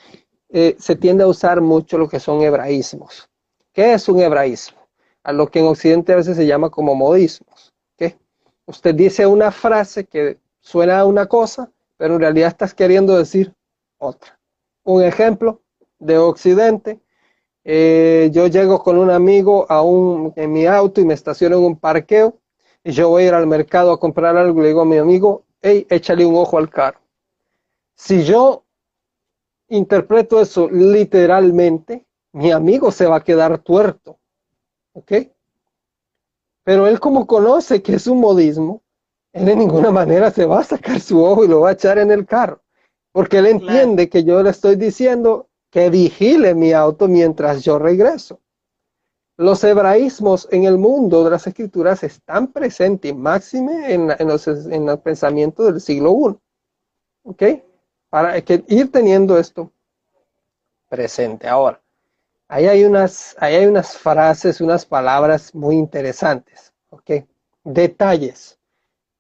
eh, se tiende a usar mucho lo que son hebraísmos. ¿Qué es un hebraísmo? A lo que en Occidente a veces se llama como modismos. ¿qué? Usted dice una frase que suena a una cosa, pero en realidad estás queriendo decir otra. Un ejemplo de Occidente, eh, yo llego con un amigo a un, en mi auto y me estaciono en un parqueo y yo voy a ir al mercado a comprar algo y le digo a mi amigo, hey, échale un ojo al carro. Si yo interpreto eso literalmente, mi amigo se va a quedar tuerto. ¿Ok? Pero él como conoce que es un modismo, él de ninguna manera se va a sacar su ojo y lo va a echar en el carro. Porque él entiende que yo le estoy diciendo que vigile mi auto mientras yo regreso. Los hebraísmos en el mundo de las escrituras están presentes, máxime en, en, los, en el pensamiento del siglo I. ¿Ok? Para que ir teniendo esto presente. Ahora, ahí hay unas, ahí hay unas frases, unas palabras muy interesantes. ¿Ok? Detalles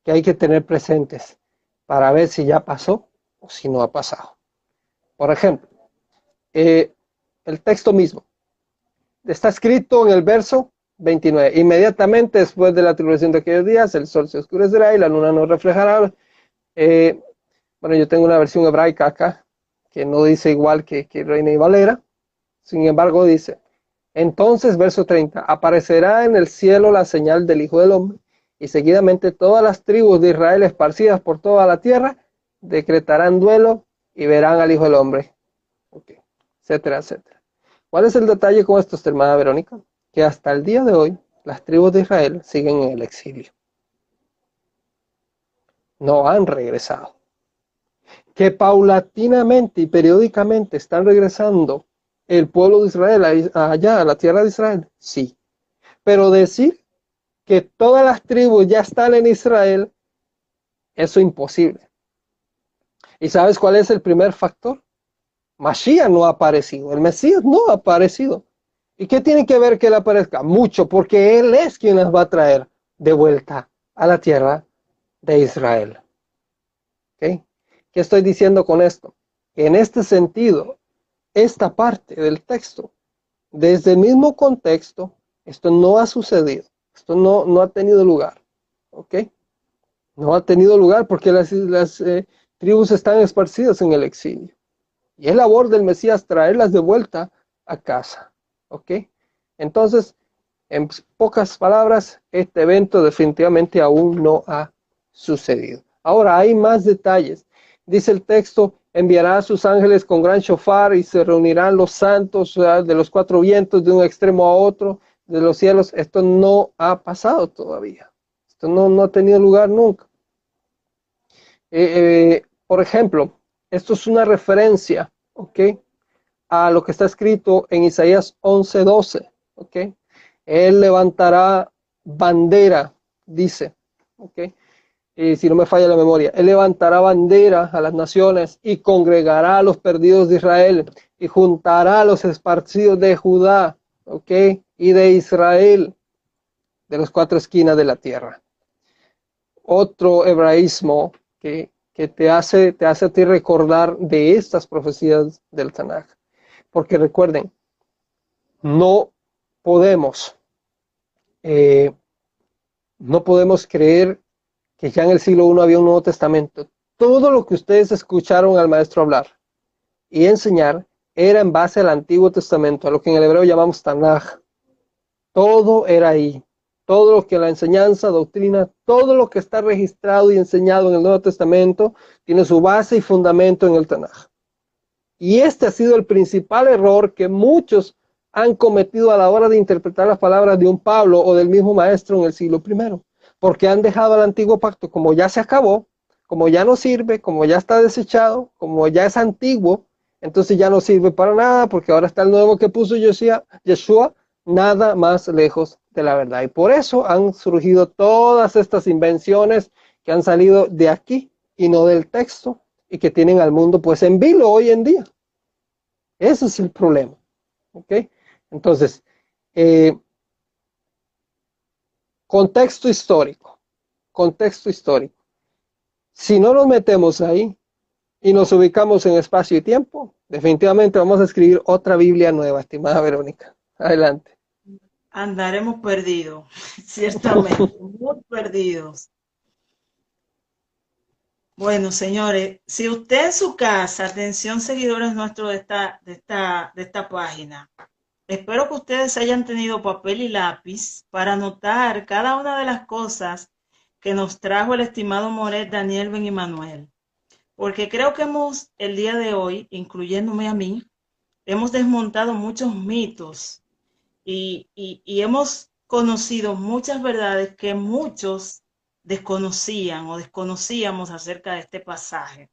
que hay que tener presentes para ver si ya pasó o si no ha pasado. Por ejemplo, eh, el texto mismo está escrito en el verso 29. Inmediatamente después de la tribulación de aquellos días, el sol se oscurecerá y la luna no reflejará. Eh, bueno, yo tengo una versión hebraica acá que no dice igual que, que Reina y Valera. Sin embargo, dice, entonces, verso 30, aparecerá en el cielo la señal del Hijo del Hombre y seguidamente todas las tribus de Israel esparcidas por toda la tierra decretarán duelo y verán al Hijo del Hombre, etcétera, etcétera. ¿Cuál es el detalle con esto, hermana Verónica? Que hasta el día de hoy las tribus de Israel siguen en el exilio. No han regresado que paulatinamente y periódicamente están regresando el pueblo de Israel allá a la tierra de Israel, sí. Pero decir que todas las tribus ya están en Israel, eso es imposible. ¿Y sabes cuál es el primer factor? Mashiach no ha aparecido, el Mesías no ha aparecido. ¿Y qué tiene que ver que él aparezca? Mucho, porque él es quien las va a traer de vuelta a la tierra de Israel. ¿Okay? ¿Qué estoy diciendo con esto? en este sentido, esta parte del texto, desde el mismo contexto, esto no ha sucedido, esto no, no ha tenido lugar, ¿ok? No ha tenido lugar porque las, eh, tribus están esparcidas en el exilio. Y es labor del Mesías traerlas de vuelta a casa, ¿ok? Entonces, en pocas palabras, este evento definitivamente aún no ha sucedido. Ahora hay más detalles dice el texto, enviará a sus ángeles con gran shofar y se reunirán los santos de los cuatro vientos de un extremo a otro de los cielos. Esto no ha pasado todavía. Esto no, no ha tenido lugar nunca. Eh, eh, por ejemplo, esto es una referencia, ¿ok? A lo que está escrito en Isaías 11:12, ¿ok? Él levantará bandera, dice, ¿ok? Si no me falla la memoria, Él levantará bandera a las naciones y congregará a los perdidos de Israel y juntará a los esparcidos de Judá, ¿ok? Y de Israel, de las cuatro esquinas de la tierra. Otro hebraísmo que, te, hace, te hace a ti recordar de estas profecías del Tanaj. Porque recuerden, no podemos, eh, no podemos creer que ya en el siglo I había un Nuevo Testamento. Todo lo que ustedes escucharon al maestro hablar y enseñar era en base al Antiguo Testamento, a lo que en el hebreo llamamos Tanaj. Todo era ahí. Todo lo que la enseñanza, doctrina, todo lo que está registrado y enseñado en el Nuevo Testamento tiene su base y fundamento en el Tanaj. Y este ha sido el principal error que muchos han cometido a la hora de interpretar las palabras de un Pablo o del mismo maestro en el siglo I porque han dejado el antiguo pacto como ya se acabó, como ya no sirve, como ya está desechado, como ya es antiguo, entonces ya no sirve para nada, porque ahora está el nuevo que puso Yeshua, nada más lejos de la verdad. Y por eso han surgido todas estas invenciones que han salido de aquí y no del texto, y que tienen al mundo pues en vilo hoy en día. Ese es el problema. ¿Ok? Entonces, eh, Contexto histórico. Contexto histórico. Si no nos metemos ahí y nos ubicamos en espacio y tiempo, definitivamente vamos a escribir otra Biblia nueva, estimada Verónica. Adelante. Andaremos perdidos, ciertamente, muy perdidos. Bueno, señores, si usted en su casa, atención seguidores nuestros de esta, de esta, de esta página, espero que ustedes hayan tenido papel y lápiz para anotar cada una de las cosas que nos trajo el estimado Moret Daniel Ben Manuel. Porque creo que hemos, el día de hoy, incluyéndome a mí, hemos desmontado muchos mitos y, y hemos conocido muchas verdades que muchos desconocían o desconocíamos acerca de este pasaje.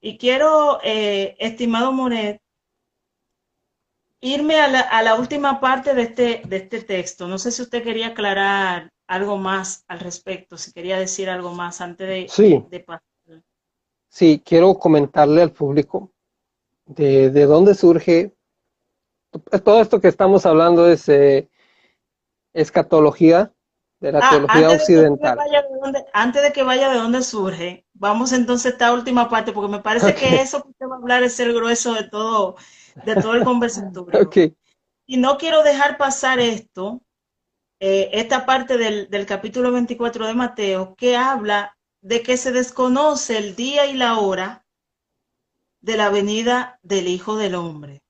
Y quiero, eh, estimado Moret, irme a la, última parte de este, de este texto. No sé si usted quería aclarar algo más al respecto, si quería decir algo más antes de, sí. pasar. Sí, quiero comentarle al público de, dónde surge todo esto que estamos hablando es eh, escatología de la ah, teología occidental. antes de que vaya de dónde surge, vamos entonces a esta última parte, porque me parece que eso que usted va a hablar es el grueso de todo, de todo el conversatorio. Y no quiero dejar pasar esto, eh, esta parte del, del capítulo 24 de Mateo, que habla de que se desconoce el día y la hora de la venida del Hijo del Hombre.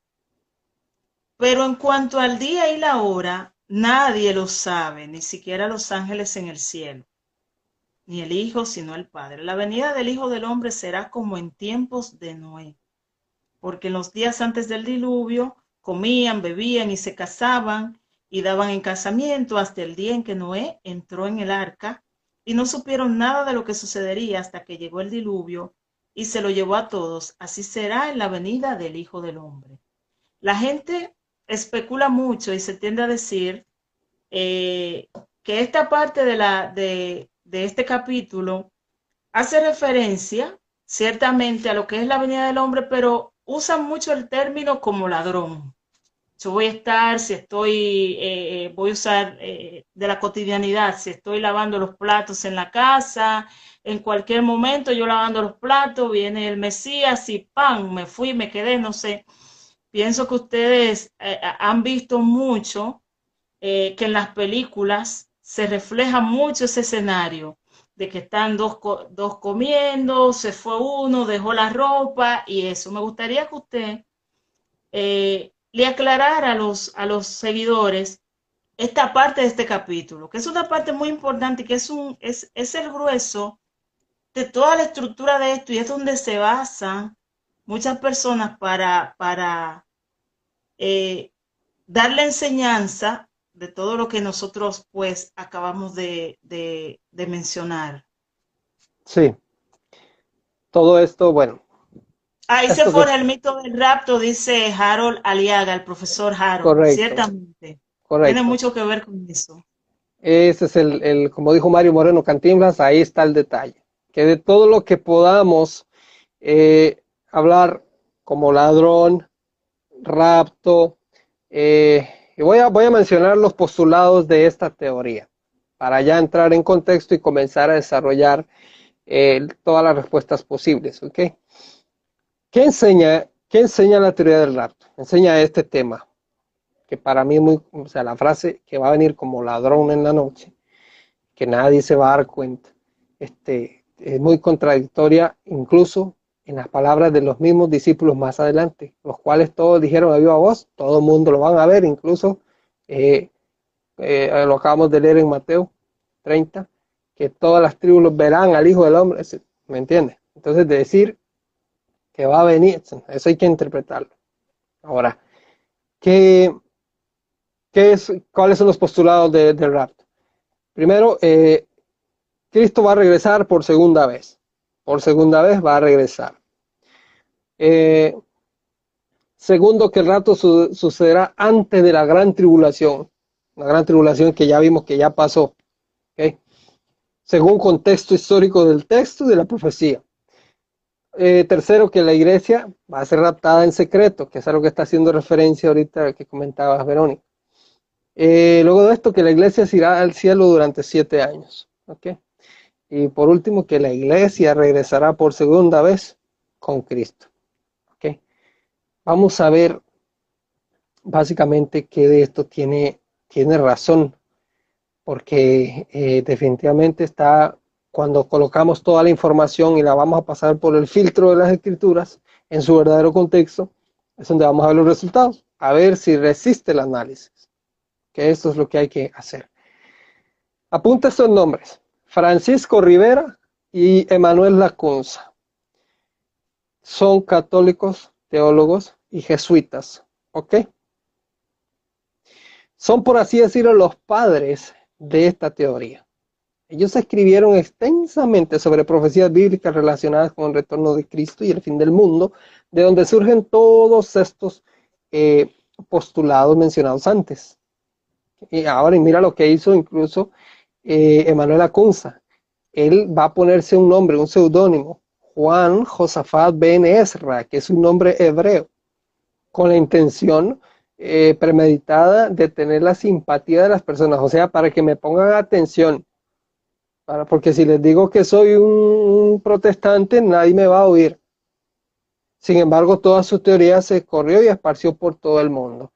Pero en cuanto al día y la hora, Nadie lo sabe, ni siquiera los ángeles en el cielo, ni el Hijo, sino el Padre. La venida del Hijo del Hombre será como en tiempos de Noé, porque en los días antes del diluvio comían, bebían y se casaban y daban en casamiento hasta el día en que Noé entró en el arca y no supieron nada de lo que sucedería hasta que llegó el diluvio y se lo llevó a todos. Así será en la venida del Hijo del Hombre. La gente especula mucho y se tiende a decir eh, que esta parte de, de este capítulo hace referencia ciertamente a lo que es la venida del hombre, pero usa mucho el término como ladrón. Yo voy a estar, si estoy, eh, eh, voy a usar de la cotidianidad, si estoy lavando los platos en la casa, en cualquier momento yo lavando los platos, viene el Mesías y ¡pam! Me fui, me quedé, no sé pienso que ustedes eh, han visto mucho eh, que en las películas se refleja mucho ese escenario de que están dos, dos comiendo, se fue uno, dejó la ropa y eso. Me gustaría que usted eh, le aclarara a los, a los seguidores esta parte de este capítulo, que es una parte muy importante que es, un, es, es el grueso de toda la estructura de esto y es donde se basa muchas personas para, para eh, dar la enseñanza de todo lo que nosotros pues acabamos de, mencionar. Sí. Todo esto, bueno. Ahí se fue el mito del rapto, dice Harold Aliaga, el profesor Harold. Correcto. Ciertamente. Correcto. Tiene mucho que ver con eso. Ese es el, el, como dijo Mario Moreno Cantinflas, ahí está el detalle. Que de todo lo que podamos eh, hablar como ladrón, rapto, eh, voy a, mencionar los postulados de esta teoría para ya entrar en contexto y comenzar a desarrollar eh, todas las respuestas posibles. ¿Qué, enseña, ¿Qué enseña la teoría del rapto? Enseña este tema, que para mí, muy, o sea, la frase que va a venir como ladrón en la noche, que nadie se va a dar cuenta, este, es muy contradictoria incluso en las palabras de los mismos discípulos más adelante, los cuales todos dijeron a viva voz, todo el mundo lo van a ver, incluso eh, eh, lo acabamos de leer en Mateo 30, que todas las tribus verán al Hijo del Hombre, ¿me entiendes? Entonces, de decir que va a venir, eso hay que interpretarlo. Ahora, ¿qué, qué es, ¿cuáles son los postulados del rapto? Primero, eh, Cristo va a regresar por segunda vez. Por segunda vez va a regresar. Eh, segundo, que el rato sucederá antes de la gran tribulación, la gran tribulación que ya vimos que ya pasó, según contexto histórico del texto y de la profecía. Eh, tercero, que la iglesia va a ser raptada en secreto, que es a lo que está haciendo referencia ahorita que comentabas, Verónica. Eh, luego de esto, que la iglesia se irá al cielo durante siete años. Y por último, que la iglesia regresará por segunda vez con Cristo. Vamos a ver básicamente que de esto tiene, tiene razón, porque eh, definitivamente está cuando colocamos toda la información y la vamos a pasar por el filtro de las escrituras en su verdadero contexto, es donde vamos a ver los resultados, a ver si resiste el análisis. Que esto es lo que hay que hacer. Apunta estos nombres. Francisco Rivera y Emanuel Lacunza. Son católicos, teólogos y jesuitas. ¿Ok? Son, por así decirlo, los padres de esta teoría. Ellos escribieron extensamente sobre profecías bíblicas relacionadas con el retorno de Cristo y el fin del mundo, de donde surgen todos estos eh, postulados mencionados antes. Y ahora, mira lo que hizo incluso eh, Emanuel Acunza. Él va a ponerse un nombre, un seudónimo, Juan Josafat Ben Ezra, que es un nombre hebreo, con la intención eh, premeditada de tener la simpatía de las personas, o sea, para que me pongan atención. Para, porque si les digo que soy un, protestante, nadie me va a oír. Sin embargo, toda su teoría se corrió y esparció por todo el mundo.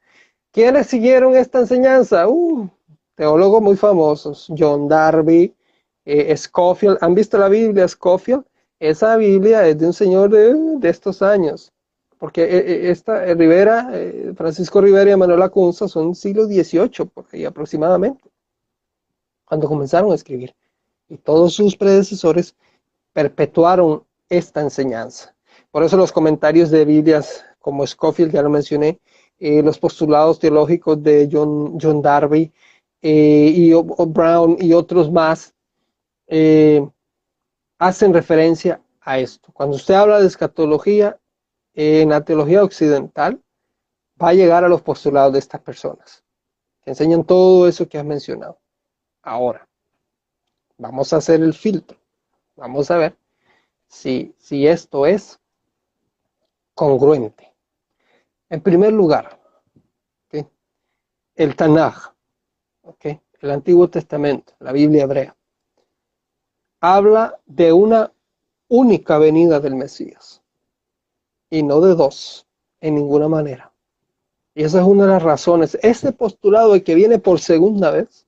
¿Quiénes siguieron esta enseñanza? Uh, teólogos muy famosos, John Darby, eh, Scofield. ¿Han visto la Biblia Scofield? Esa Biblia es de un señor de, estos años, porque eh, eh, esta Rivera, Francisco Rivera y Manuel Acunza son siglo XVIII, por ahí aproximadamente, cuando comenzaron a escribir. Y todos sus predecesores perpetuaron esta enseñanza. Por eso los comentarios de Biblias como Scofield, ya lo mencioné, los postulados teológicos de John, John Darby, eh, y Brown y otros más eh, hacen referencia a esto. Cuando usted habla de escatología en la teología occidental, va a llegar a los postulados de estas personas, que enseñan todo eso que has mencionado. Ahora, vamos a hacer el filtro. Vamos a ver si, si esto es congruente. En primer lugar, el Tanaj el Antiguo Testamento, la Biblia hebrea, habla de una única venida del Mesías y no de dos, en ninguna manera. Y esa es una de las razones. Este postulado de que viene por segunda vez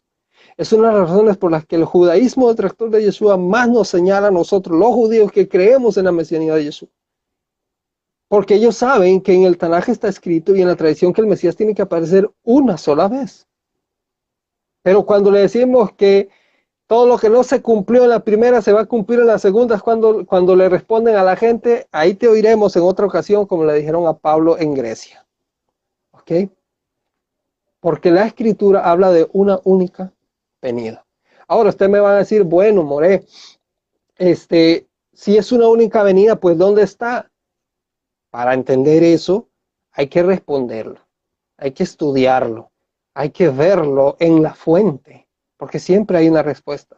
es una de las razones por las que el judaísmo detractor de Yeshua más nos señala a nosotros, los judíos que creemos en la mesianidad de Yeshua. Porque ellos saben que en el Tanaj está escrito y en la tradición que el Mesías tiene que aparecer una sola vez. Pero cuando le decimos que todo lo que no se cumplió en la primera se va a cumplir en la segunda, es cuando, cuando le responden a la gente, ahí te oiremos en otra ocasión, como le dijeron a Pablo en Grecia. ¿Ok? Porque la escritura habla de una única venida. Ahora usted me va a decir, bueno, More, este, si es una única venida, pues ¿dónde está? Para entender eso, hay que responderlo, hay que estudiarlo, hay que verlo en la fuente, porque siempre hay una respuesta.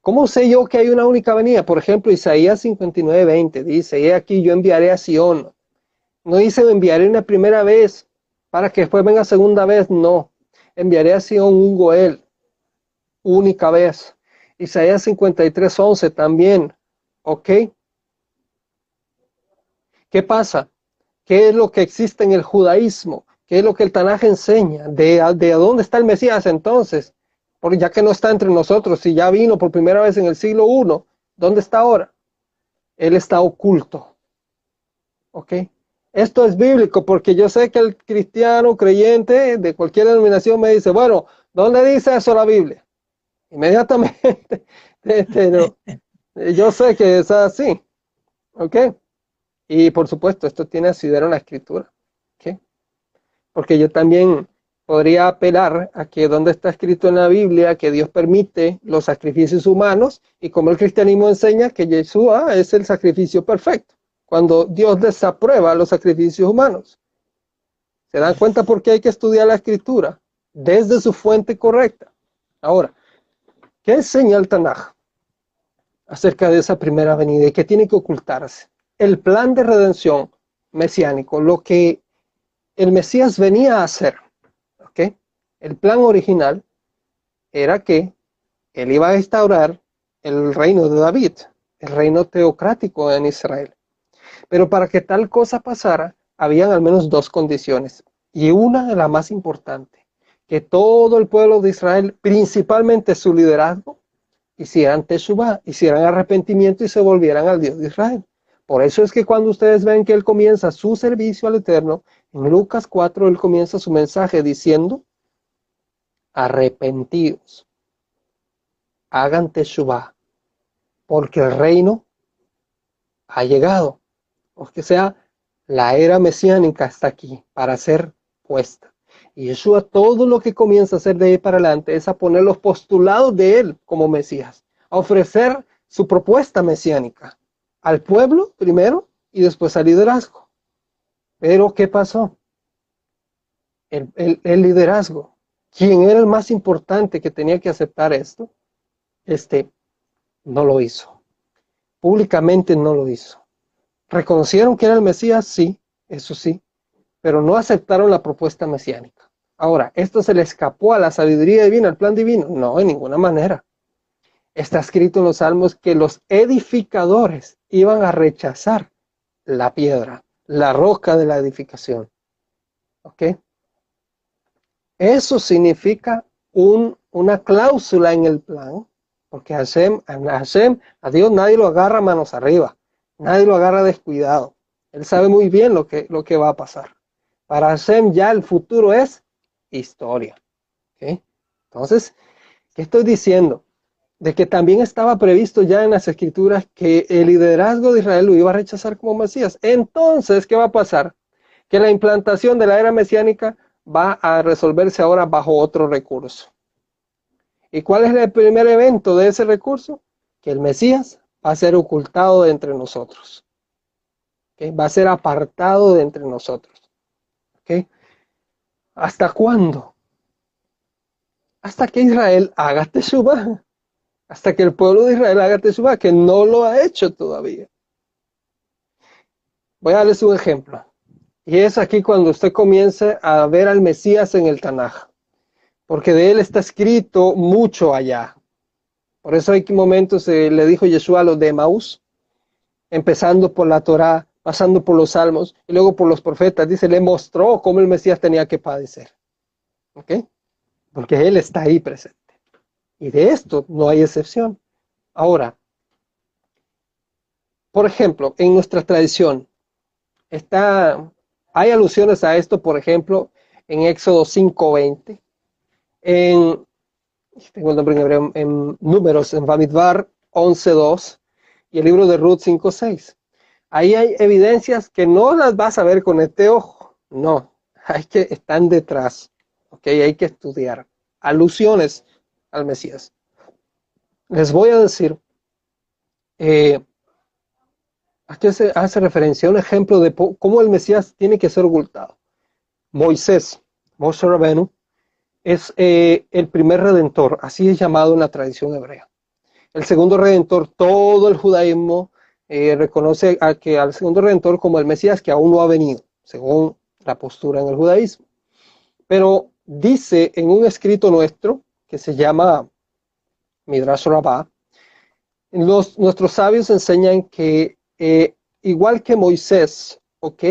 ¿Cómo sé yo que hay una única venida? Por ejemplo, Isaías 59, 20 dice, he aquí yo enviaré a Sion. No dice enviaré una primera vez para que después venga segunda vez, no. Enviaré a Sion un Goel, única vez. Isaías 53, 11 también, ¿ok? ¿Qué pasa? ¿Qué es lo que existe en el judaísmo? ¿Qué es lo que el Tanaj enseña? ¿De, ¿De dónde está el Mesías entonces? Porque ya que no está entre nosotros, si ya vino por primera vez en el siglo I, ¿dónde está ahora? Él está oculto. ¿Ok? Esto es bíblico porque yo sé que el cristiano creyente de cualquier denominación me dice, bueno, ¿dónde dice eso la Biblia? Inmediatamente, este, yo sé que es así. ¿Ok? Y por supuesto, esto tiene asidero en la escritura porque yo también podría apelar a que donde está escrito en la Biblia que Dios permite los sacrificios humanos y como el cristianismo enseña que Yeshua es el sacrificio perfecto, cuando Dios desaprueba los sacrificios humanos. ¿Se dan cuenta por qué hay que estudiar la escritura? Desde su fuente correcta. Ahora, ¿qué enseña el Tanaj acerca de esa primera venida y qué tiene que ocultarse? El plan de redención mesiánico, lo que el Mesías venía a hacer. El plan original era que él iba a instaurar el reino de David, el reino teocrático en Israel. Pero para que tal cosa pasara, habían al menos dos condiciones. Y una de las más importantes, que todo el pueblo de Israel, principalmente su liderazgo hicieran Teshuvah, hicieran arrepentimiento y se volvieran al Dios de Israel. Por eso es que cuando ustedes ven que Él comienza su servicio al Eterno, en Lucas 4 Él comienza su mensaje diciendo, arrepentidos, hagan Teshuvah, porque el reino ha llegado. O que sea, la era mesiánica está aquí para ser puesta. Y Yeshua todo lo que comienza a hacer de ahí para adelante es a poner los postulados de él como Mesías, a ofrecer su propuesta mesiánica al pueblo primero y después al liderazgo. Pero ¿qué pasó? El, el, liderazgo, quien era el más importante que tenía que aceptar esto, este, no lo hizo. Públicamente no lo hizo. ¿Reconocieron que era el Mesías? Sí, eso sí, pero no aceptaron la propuesta mesiánica. Ahora, ¿esto se le escapó a la sabiduría divina, al plan divino? No, en ninguna manera. Está escrito en los salmos que los edificadores iban a rechazar la piedra, la roca de la edificación. ¿Ok? Eso significa un, una cláusula en el plan, porque Hashem, Hashem, a Dios nadie lo agarra manos arriba, nadie lo agarra descuidado. Él sabe muy bien lo que, lo que va a pasar. Para Hashem ya el futuro es historia. Entonces, ¿qué estoy diciendo? De que también estaba previsto ya en las escrituras que el liderazgo de Israel lo iba a rechazar como Mesías. Entonces, ¿qué va a pasar? Que la implantación de la era mesiánica va a resolverse ahora bajo otro recurso. ¿Y cuál es el primer evento de ese recurso? Que el Mesías va a ser ocultado de entre nosotros. Va a ser apartado de entre nosotros. ¿Okay? ¿Hasta cuándo? Hasta que Israel haga Teshuvah. Hasta que el pueblo de Israel haga Teshuvah, que no lo ha hecho todavía. Voy a darles un ejemplo. Y es aquí cuando usted comience a ver al Mesías en el Tanaj. Porque de él está escrito mucho allá. Por eso hay momentos, eh, le dijo Yeshua a los de Maús, empezando por la Torá, pasando por los salmos y luego por los profetas. Dice, le mostró cómo el Mesías tenía que padecer. ¿Ok? Porque Él está ahí presente. Y de esto no hay excepción. Ahora, por ejemplo, en nuestra tradición, está, hay alusiones a esto, por ejemplo, en Éxodo 5.20, en, tengo el nombre en hebreo, en números, en Bamidbar 11.2 y el libro de Ruth 5.6. Ahí hay evidencias que no las vas a ver con este ojo, no, hay que están detrás, ok, hay que estudiar. Alusiones al Mesías. Les voy a decir, eh, aquí se hace referencia a un ejemplo de cómo el Mesías tiene que ser ocultado. Moisés, Moshe Rabenu, es eh, el primer redentor, así es llamado en la tradición hebrea. El segundo redentor, todo el judaísmo eh, reconoce que al segundo redentor como el Mesías que aún no ha venido, según la postura en el judaísmo. Pero dice en un escrito nuestro que se llama Midrash Rabbah, nuestros sabios enseñan que eh, igual que Moisés, ¿ok?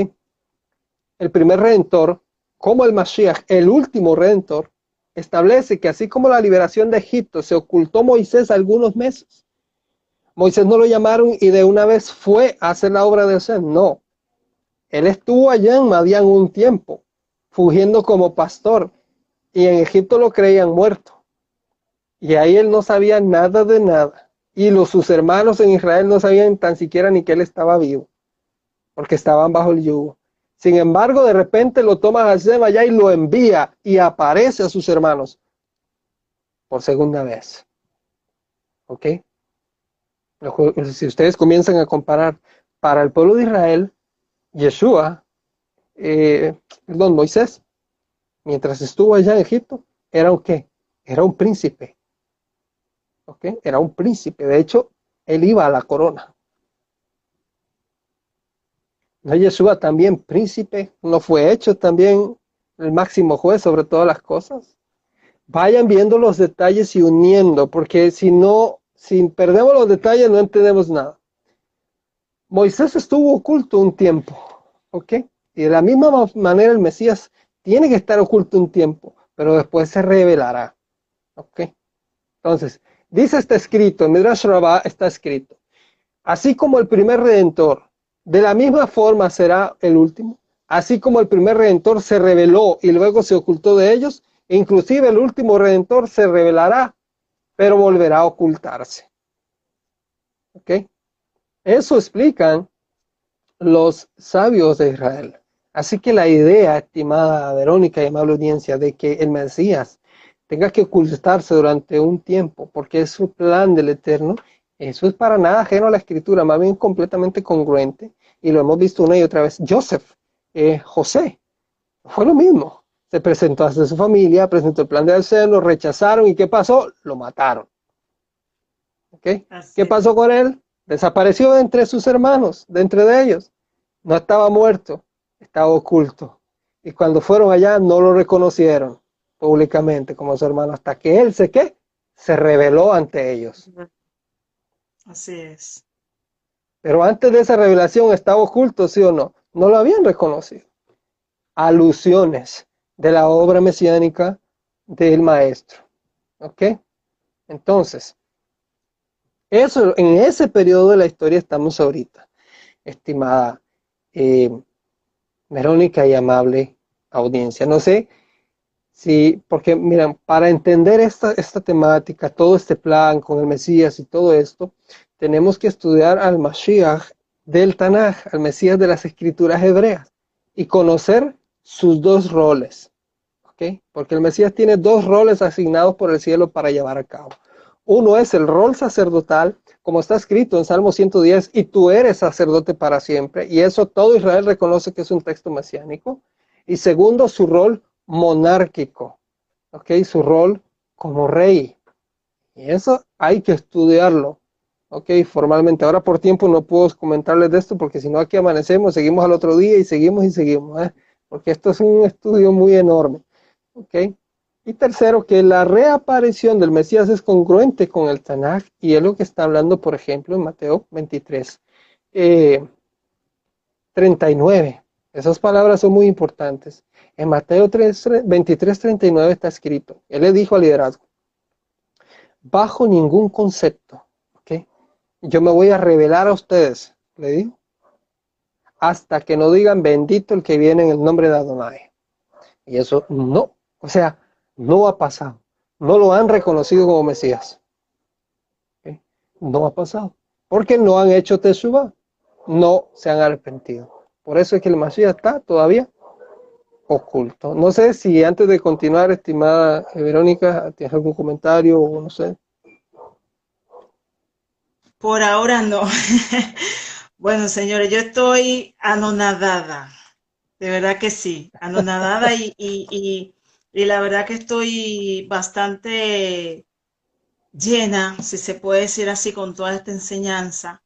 El primer redentor, como el Mashiach, el último redentor, establece que así como la liberación de Egipto se ocultó Moisés algunos meses, Moisés no lo llamaron y de una vez fue a hacer la obra de Hashem. No. Él estuvo allá en Madián un tiempo, fugiendo como pastor, y en Egipto lo creían muerto. Y ahí él no sabía nada de nada. Y los, sus hermanos en Israel no sabían tan siquiera ni que él estaba vivo, porque estaban bajo el yugo. Sin embargo, de repente lo toma Hashem allá y lo envía y aparece a sus hermanos por segunda vez. ¿Ok? si ustedes comienzan a comparar para el pueblo de Israel, Yeshua, eh, perdón, Moisés, mientras estuvo allá en Egipto, era un qué? Era un príncipe. Era un príncipe. De hecho, él iba a la corona. ¿No Yeshua también príncipe? ¿No fue hecho también el máximo juez sobre todas las cosas? Vayan viendo los detalles y uniendo, porque si no si perdemos los detalles no entendemos nada. Moisés estuvo oculto un tiempo, ¿ok? Y de la misma manera el Mesías tiene que estar oculto un tiempo, pero después se revelará, ¿ok? Entonces, Dice está escrito, en Midrash Rabbah está escrito, así como el primer redentor, de la misma forma será el último, así como el primer redentor se reveló y luego se ocultó de ellos, inclusive el último redentor se revelará, pero volverá a ocultarse. ¿Ok? Eso explican los sabios de Israel. Así que la idea, estimada Verónica y amable audiencia, de que el Mesías tenga que ocultarse durante un tiempo, porque es su plan del Eterno, eso es para nada ajeno a la escritura, más bien completamente congruente, y lo hemos visto una y otra vez. Joseph, eh, José, fue lo mismo. Se presentó a su familia, presentó el plan del Eterno, lo rechazaron, ¿y qué pasó? Lo mataron. ¿Qué pasó con él? Desapareció de entre sus hermanos, de entre de ellos. No estaba muerto, estaba oculto. Y cuando fueron allá no lo reconocieron públicamente como su hermano, hasta que él se qué, se reveló ante ellos. Así es. Pero antes de esa revelación estaba oculto, ¿sí o no? No lo habían reconocido. Alusiones de la obra mesiánica del maestro. ¿Ok? Entonces, eso, en ese periodo de la historia estamos ahorita, estimada eh, Verónica y amable audiencia. No sé Sí, porque miren, para entender esta, esta temática, todo este plan con el Mesías y todo esto, tenemos que estudiar al Mashiach del Tanaj, al Mesías de las escrituras hebreas, y conocer sus dos roles. ¿ok? Porque el Mesías tiene dos roles asignados por el cielo para llevar a cabo. Uno es el rol sacerdotal, como está escrito en Salmo 110, y tú eres sacerdote para siempre, y eso todo Israel reconoce que es un texto mesiánico. Y segundo, su rol monárquico, ¿ok? Su rol como rey. Y eso hay que estudiarlo, ¿ok? Formalmente. Ahora por tiempo no puedo comentarles de esto porque si no aquí amanecemos, seguimos al otro día y seguimos y seguimos, ¿eh? Porque esto es un estudio muy enorme, ¿ok? Y tercero, que la reaparición del Mesías es congruente con el Tanakh y es lo que está hablando, por ejemplo, en Mateo 23, 39. Eh, Esas palabras son muy importantes. En Mateo 3, 23, 39 está escrito, Él le dijo al liderazgo, bajo ningún concepto, ¿ok? Yo me voy a revelar a ustedes, le dijo, hasta que no digan bendito el que viene en el nombre de Adonai. Y eso no, o sea, no ha pasado. No lo han reconocido como Mesías. No ha pasado. Porque no han hecho Teshuvah. No se han arrepentido. Por eso es que el Mesías está todavía oculto. No sé si antes de continuar, estimada Verónica, ¿tienes algún comentario o no sé? Por ahora no. bueno, señores, yo estoy anonadada. De verdad que sí, anonadada y, y, y, la verdad que estoy bastante llena, si se puede decir así, con toda esta enseñanza.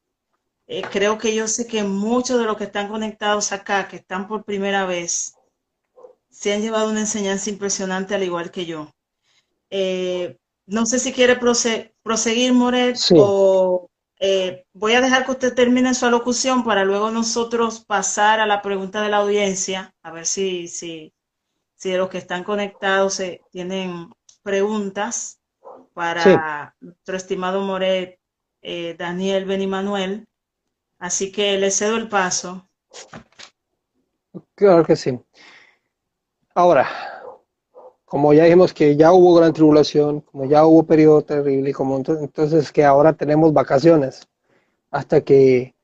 Eh, creo que yo sé que muchos de los que están conectados acá, que están por primera vez, se han llevado una enseñanza impresionante al igual que yo. Eh, no sé si quiere proseguir, Moret, o eh, voy a dejar que usted termine su alocución para luego nosotros pasar a la pregunta de la audiencia, a ver si, si, si de los que están conectados tienen preguntas para nuestro estimado Moret, eh, Daniel Benimanuel. Así que le cedo el paso. Claro que sí. Ahora, como ya dijimos que ya hubo gran tribulación, como ya hubo periodo terrible, como entonces que ahora tenemos vacaciones hasta que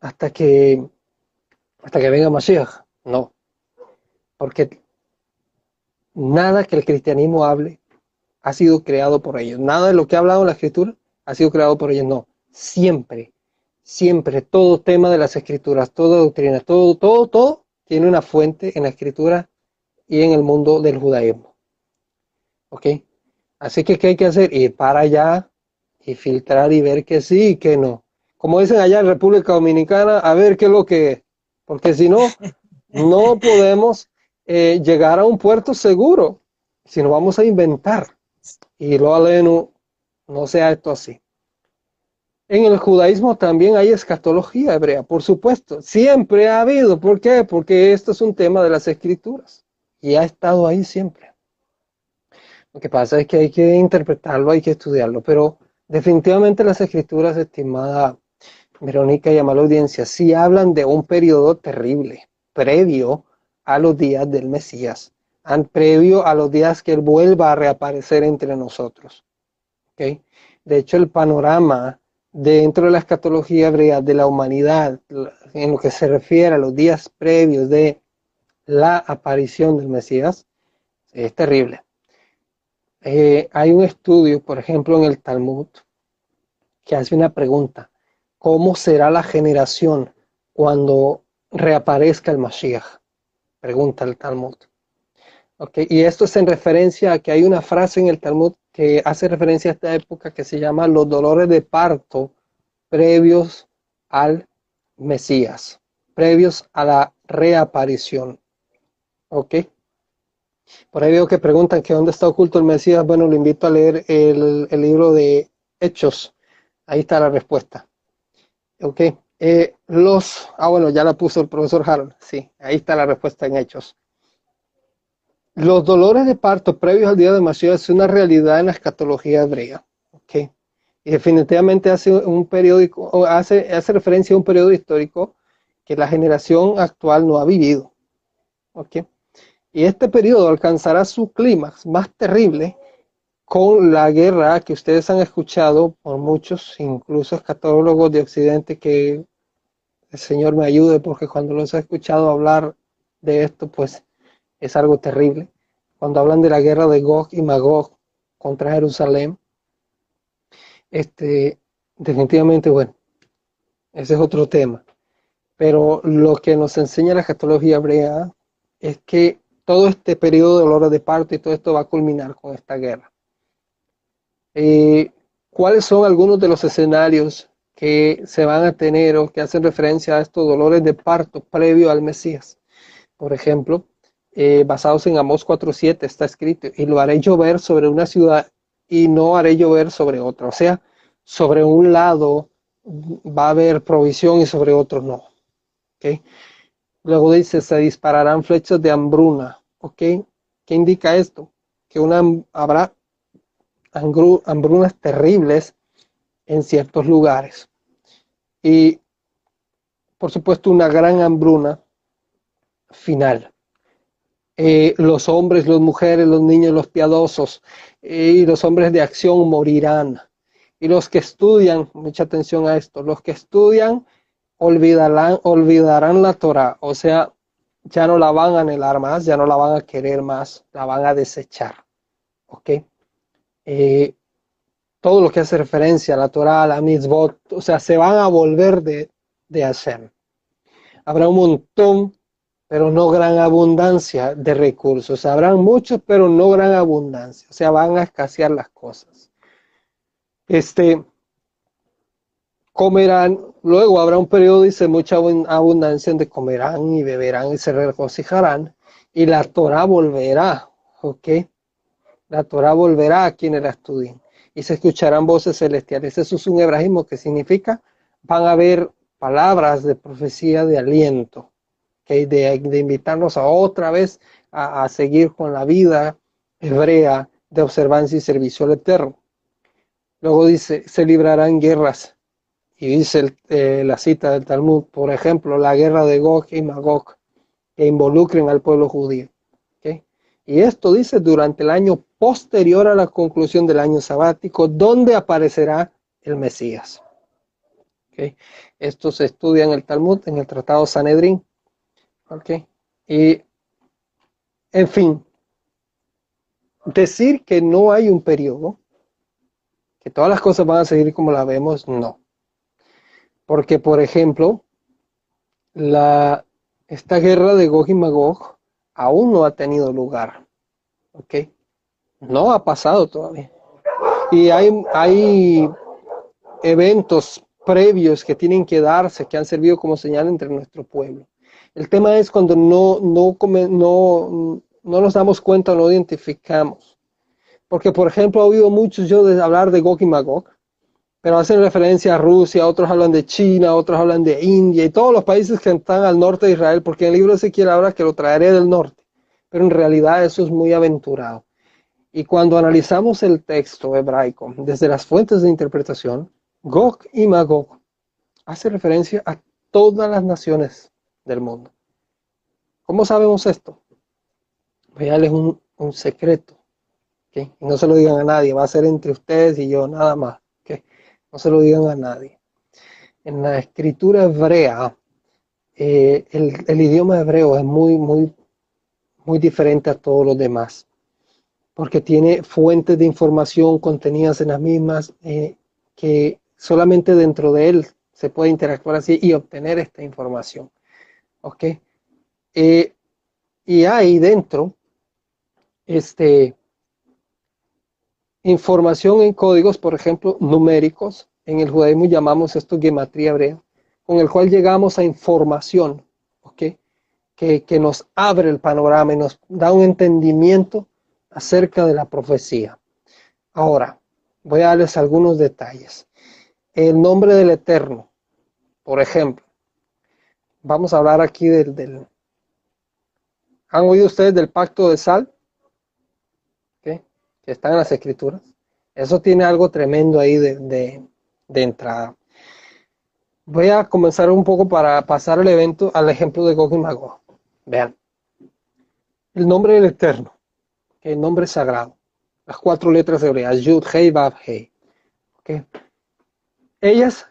hasta que hasta que venga Mashiach. No. Porque nada que el cristianismo hable ha sido creado por ellos. Nada de lo que ha hablado la escritura ha sido creado por ellos. No. Siempre, siempre, todo tema de las escrituras, toda doctrina, todo, todo, todo tiene una fuente en la escritura y en el mundo del judaísmo. ¿Ok? Así que, ¿qué hay que hacer? Ir para allá y filtrar y ver que sí y que no. Como dicen allá en República Dominicana, a ver qué es lo que es. Porque si no, no podemos eh, llegar a un puerto seguro, si no vamos a inventar. Y lo aleno, no sea esto así. En el judaísmo también hay escatología hebrea, por supuesto. Siempre ha habido. ¿Por qué? Porque esto es un tema de las escrituras. Y ha estado ahí siempre. Lo que pasa es que hay que interpretarlo, hay que estudiarlo, pero definitivamente las escrituras, estimada Verónica y amada audiencia, sí hablan de un periodo terrible, previo a los días del Mesías, previo a los días que Él vuelva a reaparecer entre nosotros. ¿Okay? De hecho, el panorama dentro de la escatología hebrea de la humanidad, en lo que se refiere a los días previos de la aparición del Mesías, es terrible. Eh, hay un estudio, por ejemplo, en el Talmud, que hace una pregunta. ¿Cómo será la generación cuando reaparezca el Mashiach? Pregunta el Talmud. Okay, y esto es en referencia a que hay una frase en el Talmud que hace referencia a esta época que se llama los dolores de parto previos al Mesías, previos a la reaparición. ¿Ok? Por ahí veo que preguntan que dónde está oculto el Mesías. Bueno, lo invito a leer el, libro de Hechos. Ahí está la respuesta. Ok. Eh, los, ah, bueno, ya la puso el profesor Harold. Sí, ahí está la respuesta en Hechos. Los dolores de parto previos al día de Mesías es una realidad en la escatología hebrea. Y definitivamente hace un periódico, hace, hace referencia a un periodo histórico que la generación actual no ha vivido. Y este periodo alcanzará su clímax más terrible con la guerra que ustedes han escuchado por muchos, incluso escatólogos de Occidente, que el Señor me ayude, porque cuando los he escuchado hablar de esto, pues es algo terrible. Cuando hablan de la guerra de Gog y Magog contra Jerusalén, este, definitivamente, bueno, ese es otro tema. Pero lo que nos enseña la escatología hebrea es que todo este periodo de dolores de parto y todo esto va a culminar con esta guerra. Eh, ¿Cuáles son algunos de los escenarios que se van a tener o que hacen referencia a estos dolores de parto previo al Mesías? Por ejemplo, eh, basados en Amós 4.7 está escrito, y lo haré llover sobre una ciudad y no haré llover sobre otra. O sea, sobre un lado va a haber provisión y sobre otro no. ¿Okay? Luego dice, se dispararán flechas de hambruna. ¿Ok? ¿Qué indica esto? Que una, habrá hambrunas terribles en ciertos lugares. Y, por supuesto, una gran hambruna final. Eh, los hombres, las mujeres, los niños, los piadosos eh, y los hombres de acción morirán. Y los que estudian, mucha atención a esto, los que estudian olvidarán, olvidarán la Torah, o sea, ya no la van a anhelar más, ya no la van a querer más, la van a desechar. ¿Ok? Eh, todo lo que hace referencia a la Torah, a la mitzvot, o sea, se van a volver de, de hacer. Habrá un montón, pero no gran abundancia de recursos. Habrán muchos, pero no gran abundancia. O sea, van a escasear las cosas. Este, comerán, luego habrá un periodo, dice, mucha abundancia donde comerán y beberán y se regocijarán, y la Torah volverá, ¿ok? La Torah volverá a quienes la estudien, y se escucharán voces celestiales. Eso es un hebraísmo que significa, van a haber palabras de profecía de aliento. De, de invitarnos a otra vez a, seguir con la vida hebrea de observancia y servicio al Eterno. Luego dice, se librarán guerras y dice eh, la cita del Talmud, por ejemplo, la guerra de Gog y Magog, que involucren al pueblo judío. Y esto dice durante el año posterior a la conclusión del año sabático, donde aparecerá el Mesías. Esto se estudia en el Talmud, en el Tratado Sanedrín. Y, en fin, decir que no hay un periodo, que todas las cosas van a seguir como la vemos, no. Porque, por ejemplo, la, esta guerra de Gog y Magog aún no ha tenido lugar. ¿Ok? No ha pasado todavía. Y hay, hay eventos previos que tienen que darse, que han servido como señal entre nuestro pueblo. El tema es cuando no, no, no, no nos damos cuenta, no identificamos. Porque, por ejemplo, he oído muchos yo de hablar de Gog y Magog, pero hacen referencia a Rusia, otros hablan de China, otros hablan de India y todos los países que están al norte de Israel, porque el libro de Ezequiel habla que lo traeré del norte, pero en realidad eso es muy aventurado. Y cuando analizamos el texto hebraico desde las fuentes de interpretación, Gog y Magog hace referencia a todas las naciones del mundo. ¿Cómo sabemos esto? Voy a darles un, secreto. ¿okay? no se lo digan a nadie, va a ser entre ustedes y yo, nada más. ¿okay? No se lo digan a nadie. En la escritura hebrea, eh, el, el, idioma hebreo es muy, muy, muy diferente a todos los demás, porque tiene fuentes de información contenidas en las mismas eh, que solamente dentro de él se puede interactuar así y obtener esta información. ¿Ok? Eh, y ahí dentro, este, información en códigos, por ejemplo, numéricos. En el judaísmo llamamos esto gematría hebrea, con el cual llegamos a información, ¿ok? Que, que nos abre el panorama y nos da un entendimiento acerca de la profecía. Ahora, voy a darles algunos detalles. El nombre del Eterno, por ejemplo, vamos a hablar aquí del... ¿Han oído ustedes del pacto de sal? Que está en las escrituras. Eso tiene algo tremendo ahí de, entrada. Voy a comenzar un poco para pasar el evento al ejemplo de Gog y Magog. Vean. El nombre del Eterno, el nombre sagrado. Las cuatro letras hebreas, Yud, Hei, Vav, Hei. Ellas,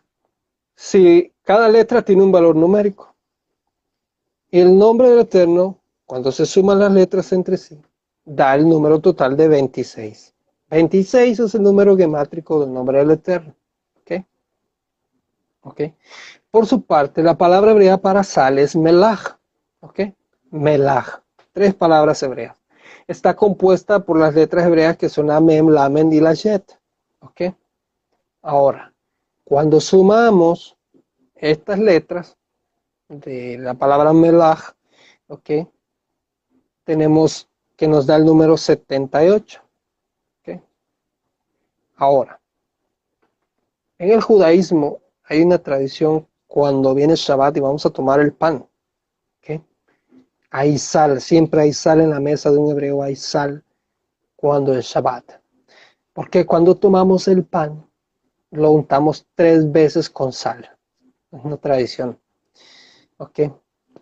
si cada letra tiene un valor numérico. Y el nombre del Eterno, cuando se suman las letras entre sí, da el número total de 26. 26 es el número gemátrico del nombre del Eterno. ¿Ok? ¿Ok? Por su parte, la palabra hebrea para sal es melach. ¿Ok? Melach. Tres palabras hebreas. Está compuesta por las letras hebreas que son Amem, Lamen y Lashet. ¿Ok? Ahora, cuando sumamos estas letras de la palabra melach, ¿ok? Tenemos que nos da el número 78. ¿ok? Ahora, en el judaísmo hay una tradición cuando viene Shabbat y vamos a tomar el pan. Hay sal, siempre hay sal en la mesa de un hebreo, hay sal cuando es Shabbat. Porque cuando tomamos el pan, lo untamos tres veces con sal. Es una tradición. ¿Ok?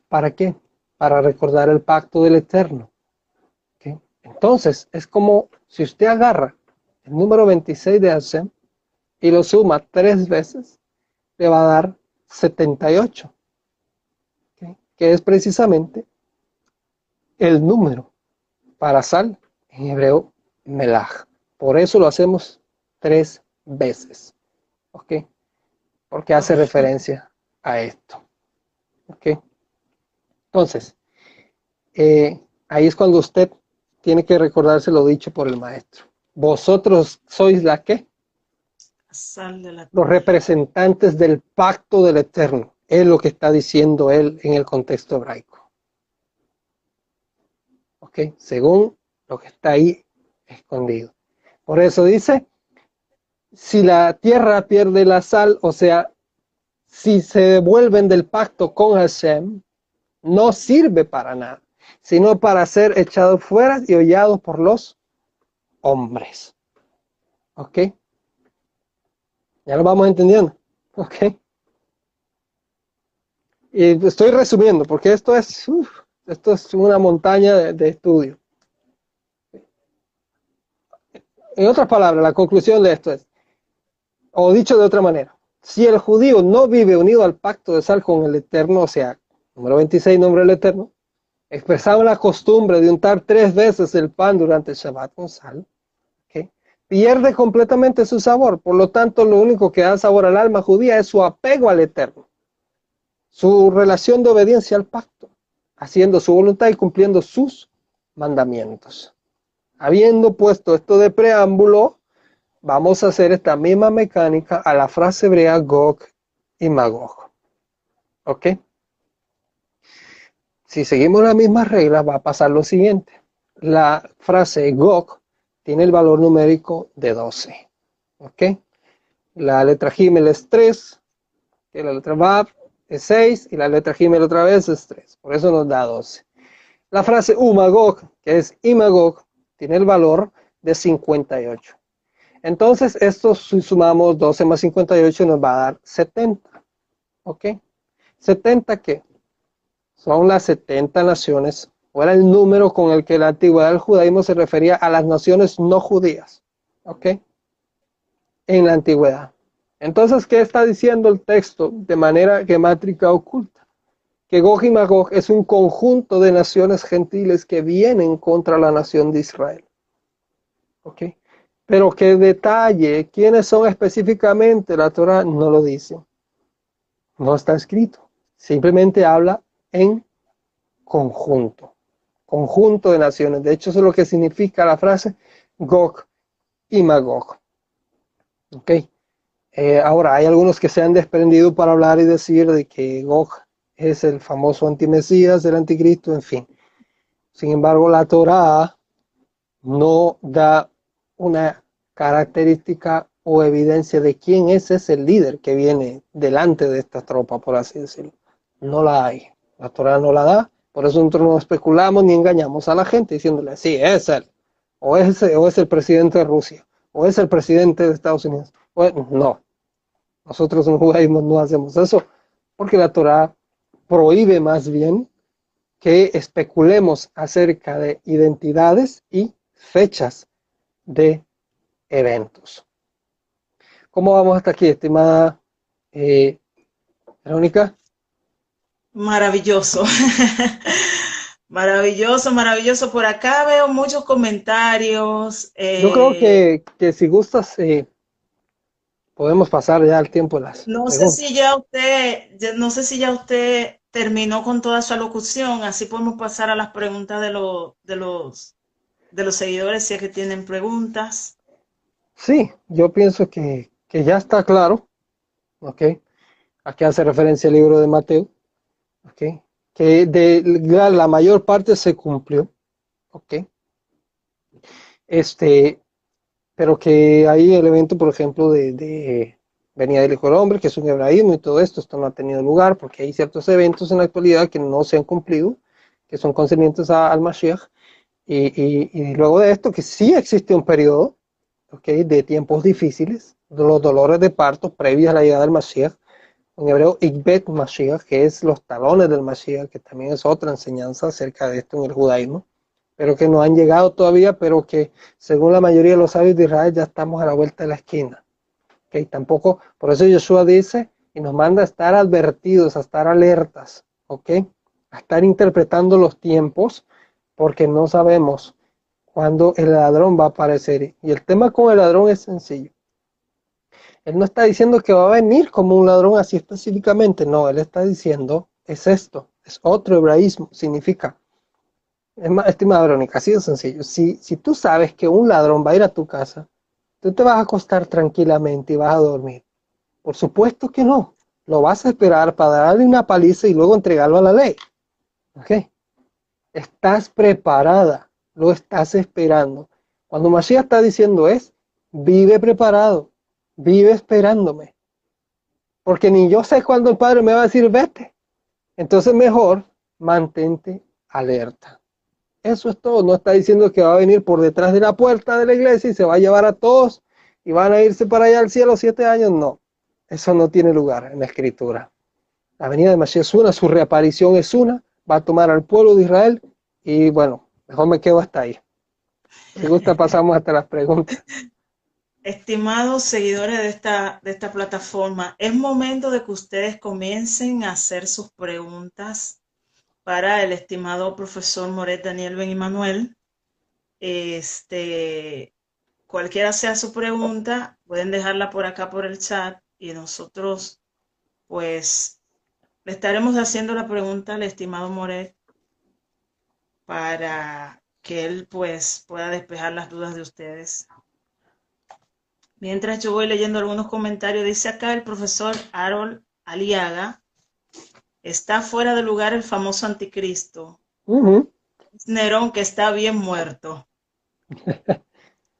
¿Para qué? Para recordar el pacto del Eterno. Entonces, es como si usted agarra el número 26 de Hashem y lo suma tres veces, le va a dar 78. ¿Ok? Que es precisamente el número para sal en hebreo melach. Por eso lo hacemos tres veces. ¿Ok? Porque hace referencia a esto. ¿Ok? Entonces, eh, ahí es cuando usted tiene que recordarse lo dicho por el maestro. Vosotros sois la que? Los representantes del pacto del eterno. Es lo que está diciendo él en el contexto hebraico. ¿Ok? Según lo que está ahí escondido. Por eso dice, si la tierra pierde la sal, o sea, si se devuelven del pacto con Hashem, no sirve para nada, sino para ser echados fuera y hollados por los hombres. ¿Ok? Ya lo vamos entendiendo. ¿Ok? Y estoy resumiendo, porque esto es, esto es una montaña de estudio. En otras palabras, la conclusión de esto es, o dicho de otra manera, si el judío no vive unido al pacto de sal con el Eterno, o sea, número 26, nombre del Eterno, expresaba la costumbre de untar tres veces el pan durante el Shabbat con sal, pierde completamente su sabor. Por lo tanto, lo único que da sabor al alma judía es su apego al Eterno, su relación de obediencia al pacto, haciendo su voluntad y cumpliendo sus mandamientos. Habiendo puesto esto de preámbulo, vamos a hacer esta misma mecánica a la frase hebrea Gog y Magog. ¿Ok? Si seguimos las mismas reglas, va a pasar lo siguiente. La frase Gog tiene el valor numérico de 12. ¿Ok? La letra Gimel es 3, la letra Vav es 6 y la letra Gimel otra vez es 3. Por eso nos da 12. La frase Umagog, que es Imagog, tiene el valor de 58. Entonces, esto si sumamos 12 más 58 nos va a dar 70. ¿Ok? ¿70 qué? Son las 70 naciones, o era el número con el que la antigüedad del judaísmo se refería a las naciones no judías. ¿Ok? En la antigüedad. Entonces, ¿qué está diciendo el texto de manera gemátrica oculta? Que Gog y Magog es un conjunto de naciones gentiles que vienen contra la nación de Israel. ¿Ok? Pero que detalle quiénes son específicamente, la Torah no lo dice. No está escrito. Simplemente habla en conjunto. Conjunto de naciones. De hecho, eso es lo que significa la frase Gog y Magog. ¿Ok? Eh, ahora, hay algunos que se han desprendido para hablar y decir de que Gog es el famoso antimesías, el anticristo, en fin. Sin embargo, la Torah no da una característica o evidencia de quién es ese líder que viene delante de esta tropa, por así decirlo. No la hay. La Torah no la da. Por eso nosotros no especulamos ni engañamos a la gente diciéndole, sí, es él. O es, o es el presidente de Rusia. O es el presidente de Estados Unidos. no. Nosotros en judaísmo no hacemos eso. Porque la Torah prohíbe más bien que especulemos acerca de identidades y fechas de eventos. ¿Cómo vamos hasta aquí, estimada eh, Verónica? Maravilloso. maravilloso, maravilloso. Por acá veo muchos comentarios. Yo creo eh, que, si gustas, eh, podemos pasar ya el tiempo de las. No sé si ya usted, no sé si ya usted terminó con toda su alocución, así podemos pasar a las preguntas de, de los de los seguidores si es que tienen preguntas. Sí, yo pienso que, ya está claro, ¿ok? Aquí hace referencia al libro de Mateo, ¿ok? Que de la, mayor parte se cumplió, ¿ok? Este, pero que hay el evento, por ejemplo, de, de venida del Hijo del Hombre, que es un hebraísmo y todo esto, esto no ha tenido lugar porque hay ciertos eventos en la actualidad que no se han cumplido, que son concernientes al Mashiach, y, luego de esto, que sí existe un periodo okay, de tiempos difíciles, de los dolores de parto previos a la llegada del Mashiach, en hebreo Igbet Mashiach, que es los talones del Mashiach, que también es otra enseñanza acerca de esto en el judaísmo, pero que no han llegado todavía, pero que según la mayoría de los sabios de Israel ya estamos a la vuelta de la esquina. Okay, tampoco, por eso Yeshua dice y nos manda a estar advertidos, a estar alertas, ¿ok? A estar interpretando los tiempos porque no sabemos cuándo el ladrón va a aparecer. Y el tema con el ladrón es sencillo. Él no está diciendo que va a venir como un ladrón así específicamente, no, él está diciendo, es esto, es otro hebraísmo, significa, es más, estimada Verónica, así de sencillo, si, si tú sabes que un ladrón va a ir a tu casa, tú te vas a acostar tranquilamente y vas a dormir. Por supuesto que no, lo vas a esperar para darle una paliza y luego entregarlo a la ley. ¿Ok? Estás preparada, lo estás esperando. Cuando Mashiach está diciendo es, vive preparado, vive esperándome. Porque ni yo sé cuándo el Padre me va a decir vete. Entonces mejor mantente alerta. Eso es todo. No está diciendo que va a venir por detrás de la puerta de la iglesia y se va a llevar a todos y van a irse para allá al cielo siete años. No, eso no tiene lugar en la escritura. La venida de Mashiach es una, su reaparición es una, va a tomar al pueblo de Israel y bueno, mejor me quedo hasta ahí. Si gusta, pasamos hasta las preguntas. Estimados seguidores de esta, de esta plataforma, es momento de que ustedes comiencen a hacer sus preguntas para el estimado profesor Moret Daniel Ben Manuel. Este, cualquiera sea su pregunta, pueden dejarla por acá por el chat y nosotros pues le estaremos haciendo la pregunta al estimado Moret para que él pues pueda despejar las dudas de ustedes. Mientras yo voy leyendo algunos comentarios, dice acá el profesor Harold Aliaga, está fuera de lugar el famoso anticristo. Nerón que está bien muerto.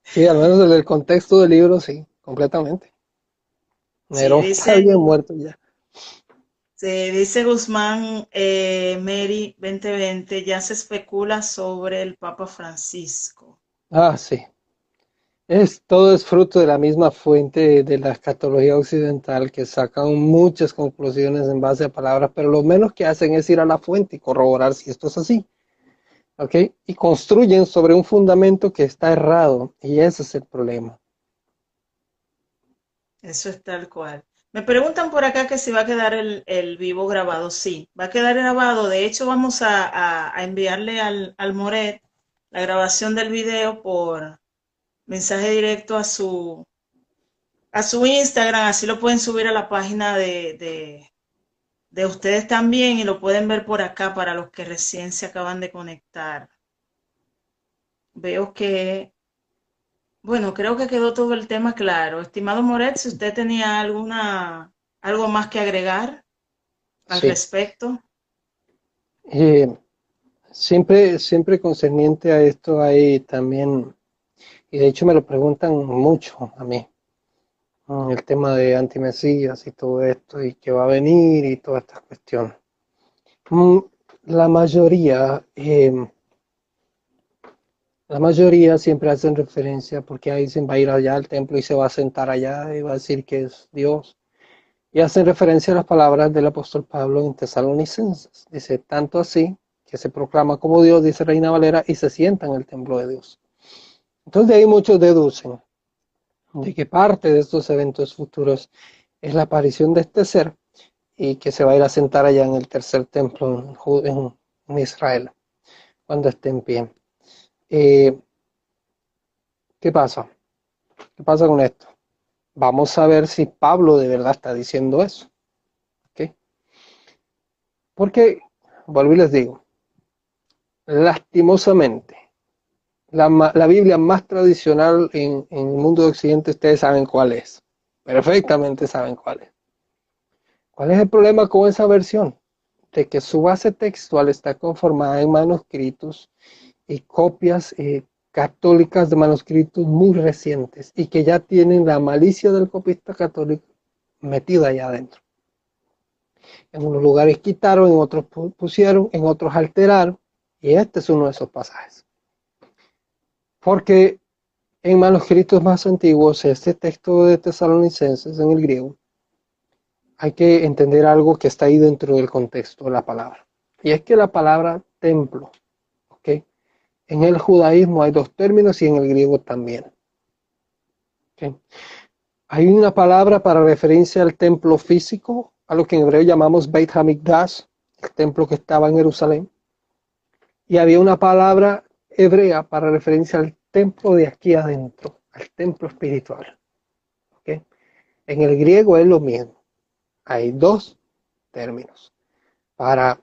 sí, al menos desde el contexto del libro, sí, completamente. Nerón está bien muerto ya. Se dice Guzmán eh, Mary 2020, ya se especula sobre el Papa Francisco. Ah, sí. Es, todo es fruto de la misma fuente de la escatología occidental que sacan muchas conclusiones en base a palabras, pero lo menos que hacen es ir a la fuente y corroborar si esto es así. ¿Ok? Y construyen sobre un fundamento que está errado y ese es el problema. Eso es tal cual. Me preguntan por acá que si va a quedar el, vivo grabado. Sí, va a quedar grabado. De hecho, vamos a, enviarle al, al, Moret la grabación del video por mensaje directo a su, a su Instagram. Así lo pueden subir a la página de, de, de ustedes también y lo pueden ver por acá para los que recién se acaban de conectar. Veo que bueno, creo que quedó todo el tema claro. Estimado Moret, si usted tenía alguna algo más que agregar al respecto. Eh, siempre, siempre concerniente a esto hay también, y de hecho me lo preguntan mucho a mí, el tema de antimesías y todo esto, y que va a venir y toda esta cuestión. Mm, la mayoría eh, la mayoría siempre hacen referencia porque ahí dicen va a ir allá al templo y se va a sentar allá y va a decir que es Dios. Y hacen referencia a las palabras del apóstol Pablo en Tesalonicenses. Dice, tanto así que se proclama como Dios, dice Reina Valera, y se sienta en el templo de Dios. Entonces de ahí muchos deducen de que parte de estos eventos futuros es la aparición de este ser y que se va a ir a sentar allá en el tercer templo en, Israel cuando esté en pie. Eh, ¿Qué pasa? ¿Qué pasa con esto? Vamos a ver si Pablo de verdad está diciendo eso. Porque, vuelvo y les digo, lastimosamente, la, Biblia más tradicional en, en, el mundo de Occidente, ustedes saben cuál es. Perfectamente saben cuál es. ¿Cuál es el problema con esa versión? De que su base textual está conformada en manuscritos y copias eh, católicas de manuscritos muy recientes y que ya tienen la malicia del copista católico metida allá adentro. En unos lugares quitaron, en otros pusieron, en otros alteraron, y este es uno de esos pasajes. Porque en manuscritos más antiguos, este texto de Tesalonicenses en el griego, hay que entender algo que está ahí dentro del contexto de la palabra. Y es que la palabra templo en el judaísmo hay dos términos y en el griego también. Hay una palabra para referencia al templo físico, a lo que en hebreo llamamos Beit Hamikdash, el templo que estaba en Jerusalén. Y había una palabra hebrea para referencia al templo de aquí adentro, al templo espiritual. En el griego es lo mismo. Hay dos términos para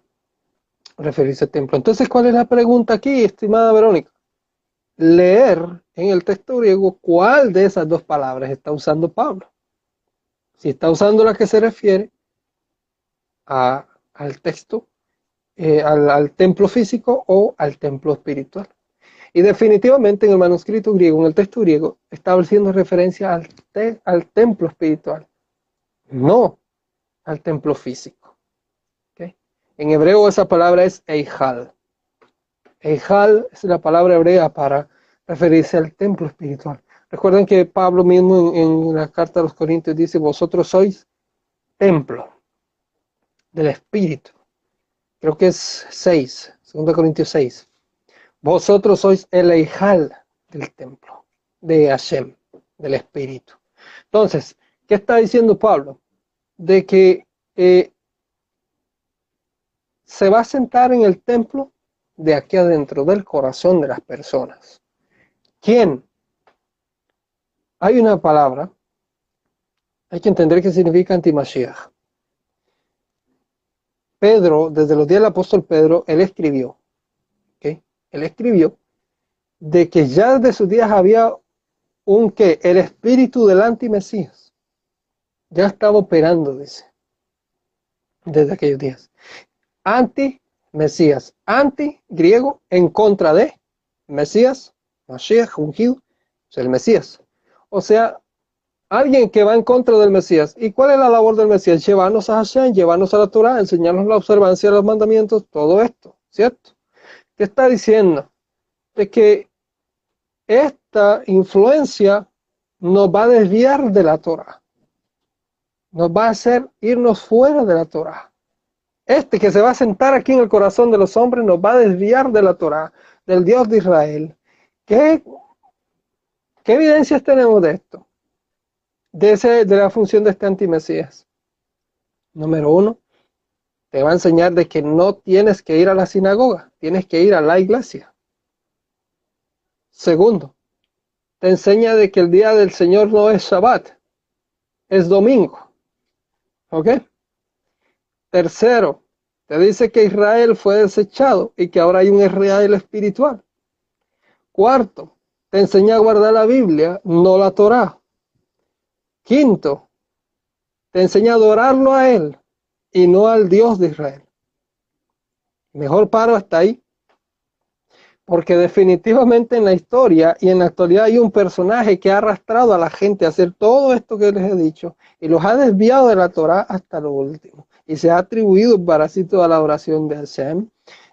referirse al templo. Entonces, ¿cuál es la pregunta aquí, estimada Verónica? Leer en el texto griego cuál de esas dos palabras está usando Pablo. Si está usando la que se refiere al texto, eh, al, templo físico o al templo espiritual. Y definitivamente en el manuscrito griego, en el texto griego, está haciendo referencia al templo espiritual, no al templo físico. En hebreo esa palabra es Eijal. Eijal es la palabra hebrea para referirse al templo espiritual. Recuerden que Pablo mismo en, la carta a los Corintios dice, vosotros sois templo del Espíritu. Creo que es 6, 2 Corintios 6. Vosotros sois el Eijal del templo de Hashem, del Espíritu. Entonces, ¿qué está diciendo Pablo? De que eh, se va a sentar en el templo de aquí adentro, del corazón de las personas. ¿Quién? Hay una palabra, hay que entender qué significa antimashiach. Pedro, desde los días del apóstol Pedro, él escribió, él escribió de que ya desde sus días había un que, el espíritu del antimesías, ya estaba operando, dice, desde aquellos días anti-Mesías, anti-griego en contra de Mesías, Mashiach, ungido, es el Mesías. O sea, alguien que va en contra del Mesías. ¿Y cuál es la labor del Mesías? Llevarnos a Hashem, llevarnos a la Torah, enseñarnos la observancia de los mandamientos, todo esto, ¿cierto? ¿Qué está diciendo? De que esta influencia nos va a desviar de la Torah. Nos va a hacer irnos fuera de la Torah. Este que se va a sentar aquí en el corazón de los hombres nos va a desviar de la Torah, del Dios de Israel. ¿Qué, evidencias tenemos de esto? De, de la función de este antimesías. Número uno, te va a enseñar de que no tienes que ir a la sinagoga, tienes que ir a la iglesia. Segundo, te enseña de que el día del Señor no es Shabbat, es domingo. ¿Ok? Tercero, te dice que Israel fue desechado y que ahora hay un Israel espiritual. Cuarto, te enseña a guardar la Biblia, no la Torah. Quinto, te enseña a adorarlo a Él y no al Dios de Israel. Mejor paro hasta ahí porque definitivamente en la historia y en la actualidad hay un personaje que ha arrastrado a la gente a hacer todo esto que les he dicho y los ha desviado de la Torah hasta lo último. Y se ha atribuido el parásito a la oración de Hashem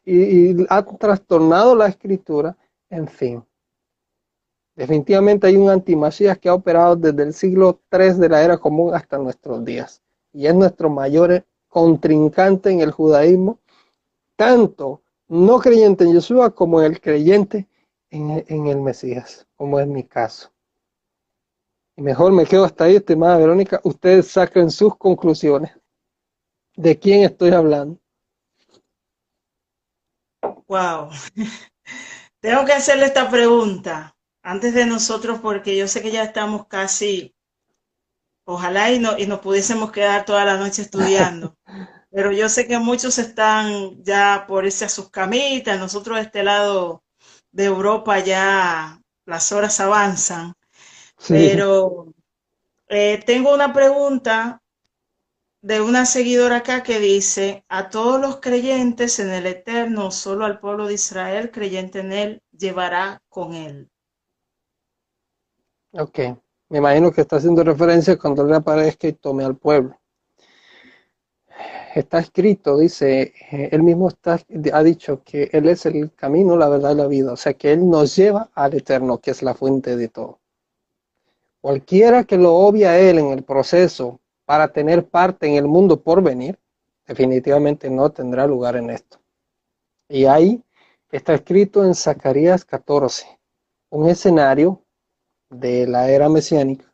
y, y ha trastornado la escritura, en fin. Definitivamente hay un antimasías que ha operado desde el siglo III de la era común hasta nuestros días. Y es nuestro mayor contrincante en el judaísmo, tanto no creyente en Yeshua como el creyente en, el Mesías, como es mi caso. Y mejor me quedo hasta ahí, estimada Verónica. Ustedes saquen sus conclusiones. ¿De quién estoy hablando? Wow. Tengo que hacerle esta pregunta antes de nosotros porque yo sé que ya estamos casi, ojalá y, no, y nos pudiésemos quedar toda la noche estudiando. pero yo sé que muchos están ya por irse a sus camitas, nosotros de este lado de Europa ya las horas avanzan, pero eh, tengo una pregunta de una seguidora acá que dice, a todos los creyentes en el Eterno, solo al pueblo de Israel, creyente en él, llevará con él. Ok, me imagino que está haciendo referencia cuando le aparezca y tome al pueblo está escrito, dice, eh, él mismo está, ha dicho que Él es el camino, la verdad y la vida, o sea que Él nos lleva al eterno, que es la fuente de todo. Cualquiera que lo obvia a Él en el proceso para tener parte en el mundo por venir, definitivamente no tendrá lugar en esto. Y ahí está escrito en Zacarías 14, un escenario de la era mesiánica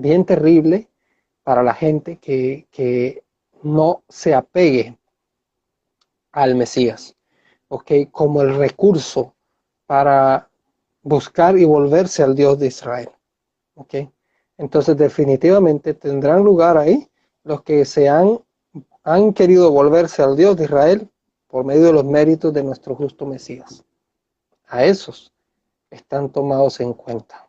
bien terrible para la gente que, no se apegue al Mesías, ¿ok? Como el recurso para buscar y volverse al Dios de Israel, ¿ok? Entonces definitivamente tendrán lugar ahí los que se han, han querido volverse al Dios de Israel por medio de los méritos de nuestro justo Mesías. A esos están tomados en cuenta.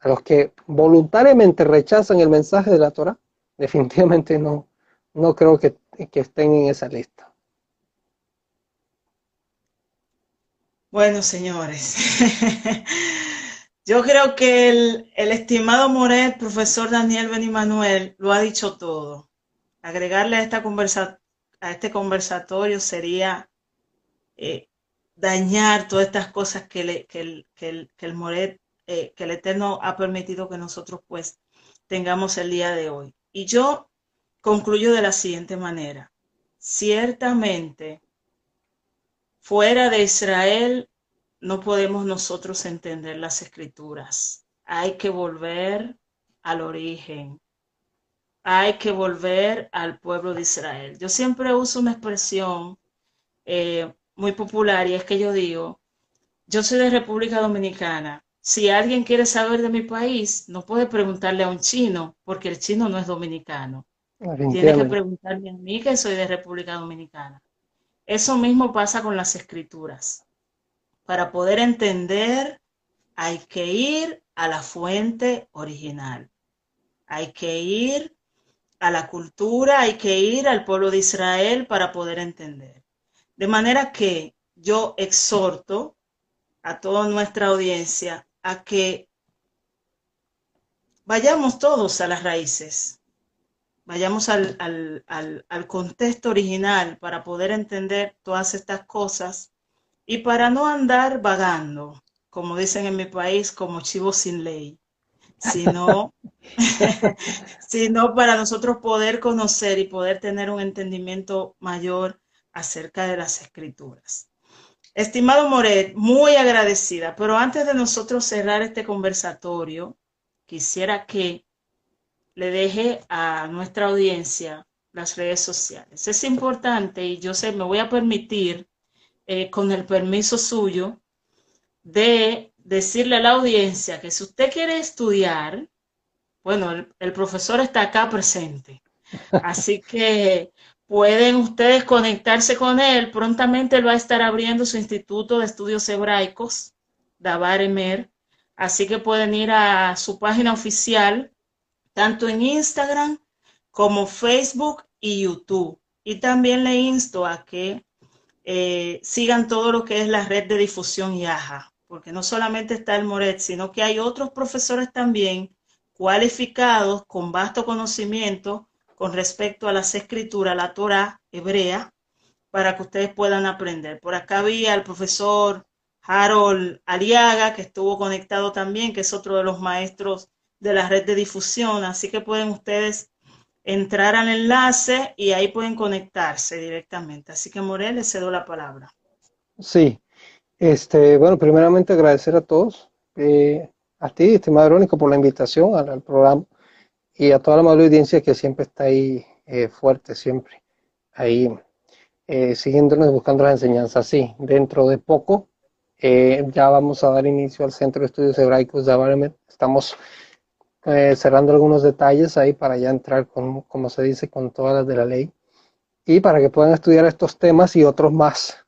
A los que voluntariamente rechazan el mensaje de la Torah, definitivamente no, no creo que, estén en esa lista. Bueno, señores, yo creo que el, estimado Moret, profesor Daniel Benimanuel, lo ha dicho todo. Agregarle a, esta conversa, a este conversatorio sería eh, dañar todas estas cosas que, el, que el, Moret, eh, que el Eterno ha permitido que nosotros pues tengamos el día de hoy. Y yo concluyo de la siguiente manera. Ciertamente, fuera de Israel no podemos nosotros entender las escrituras. Hay que volver al origen. Hay que volver al pueblo de Israel. Yo siempre uso una expresión eh, muy popular y es que yo digo, yo soy de República Dominicana. Si alguien quiere saber de mi país, no puede preguntarle a un chino porque el chino no es dominicano. Tiene que preguntarme a mí que soy de República Dominicana. Eso mismo pasa con las escrituras. Para poder entender hay que ir a la fuente original. Hay que ir a la cultura, hay que ir al pueblo de Israel para poder entender. De manera que yo exhorto a toda nuestra audiencia a que vayamos todos a las raíces, vayamos al, contexto original para poder entender todas estas cosas y para no andar vagando como dicen en mi país, como chivo sin ley, sino, sino para nosotros poder conocer y poder tener un entendimiento mayor acerca de las escrituras. Estimado Moret, muy agradecida, pero antes de nosotros cerrar este conversatorio, quisiera que le deje a nuestra audiencia las redes sociales. Es importante y yo sé, me voy a permitir, eh, con el permiso suyo, de decirle a la audiencia que si usted quiere estudiar, bueno, el profesor está acá presente. Así que pueden ustedes conectarse con él. Prontamente él va a estar abriendo su Instituto de Estudios Hebraicos, Dabar Emer. Así que pueden ir a su página oficial, tanto en Instagram como Facebook y YouTube. Y también le insto a que eh, sigan todo lo que es la red de difusión YAJA, porque no solamente está el Moret, sino que hay otros profesores también cualificados con vasto conocimiento con respecto a las escrituras, la Torah hebrea, para que ustedes puedan aprender. Por acá había el profesor Harold Aliaga, que estuvo conectado también, que es otro de los maestros de la red de difusión, así que pueden ustedes entrar al enlace y ahí pueden conectarse directamente. Así que Morel, le cedo la palabra. Sí, este, bueno, primeramente agradecer a todos, eh, a ti, estimado Verónica, por la invitación al programa y a toda la amable audiencia que siempre está ahí eh, fuerte, siempre ahí eh, siguiéndonos, buscando las enseñanzas. Sí, dentro de poco eh, ya vamos a dar inicio al Centro de Estudios Hebraicos de Abaremet. Estamos cerrando algunos detalles ahí para ya entrar, con, como se dice, con todas las de la ley y para que puedan estudiar estos temas y otros más.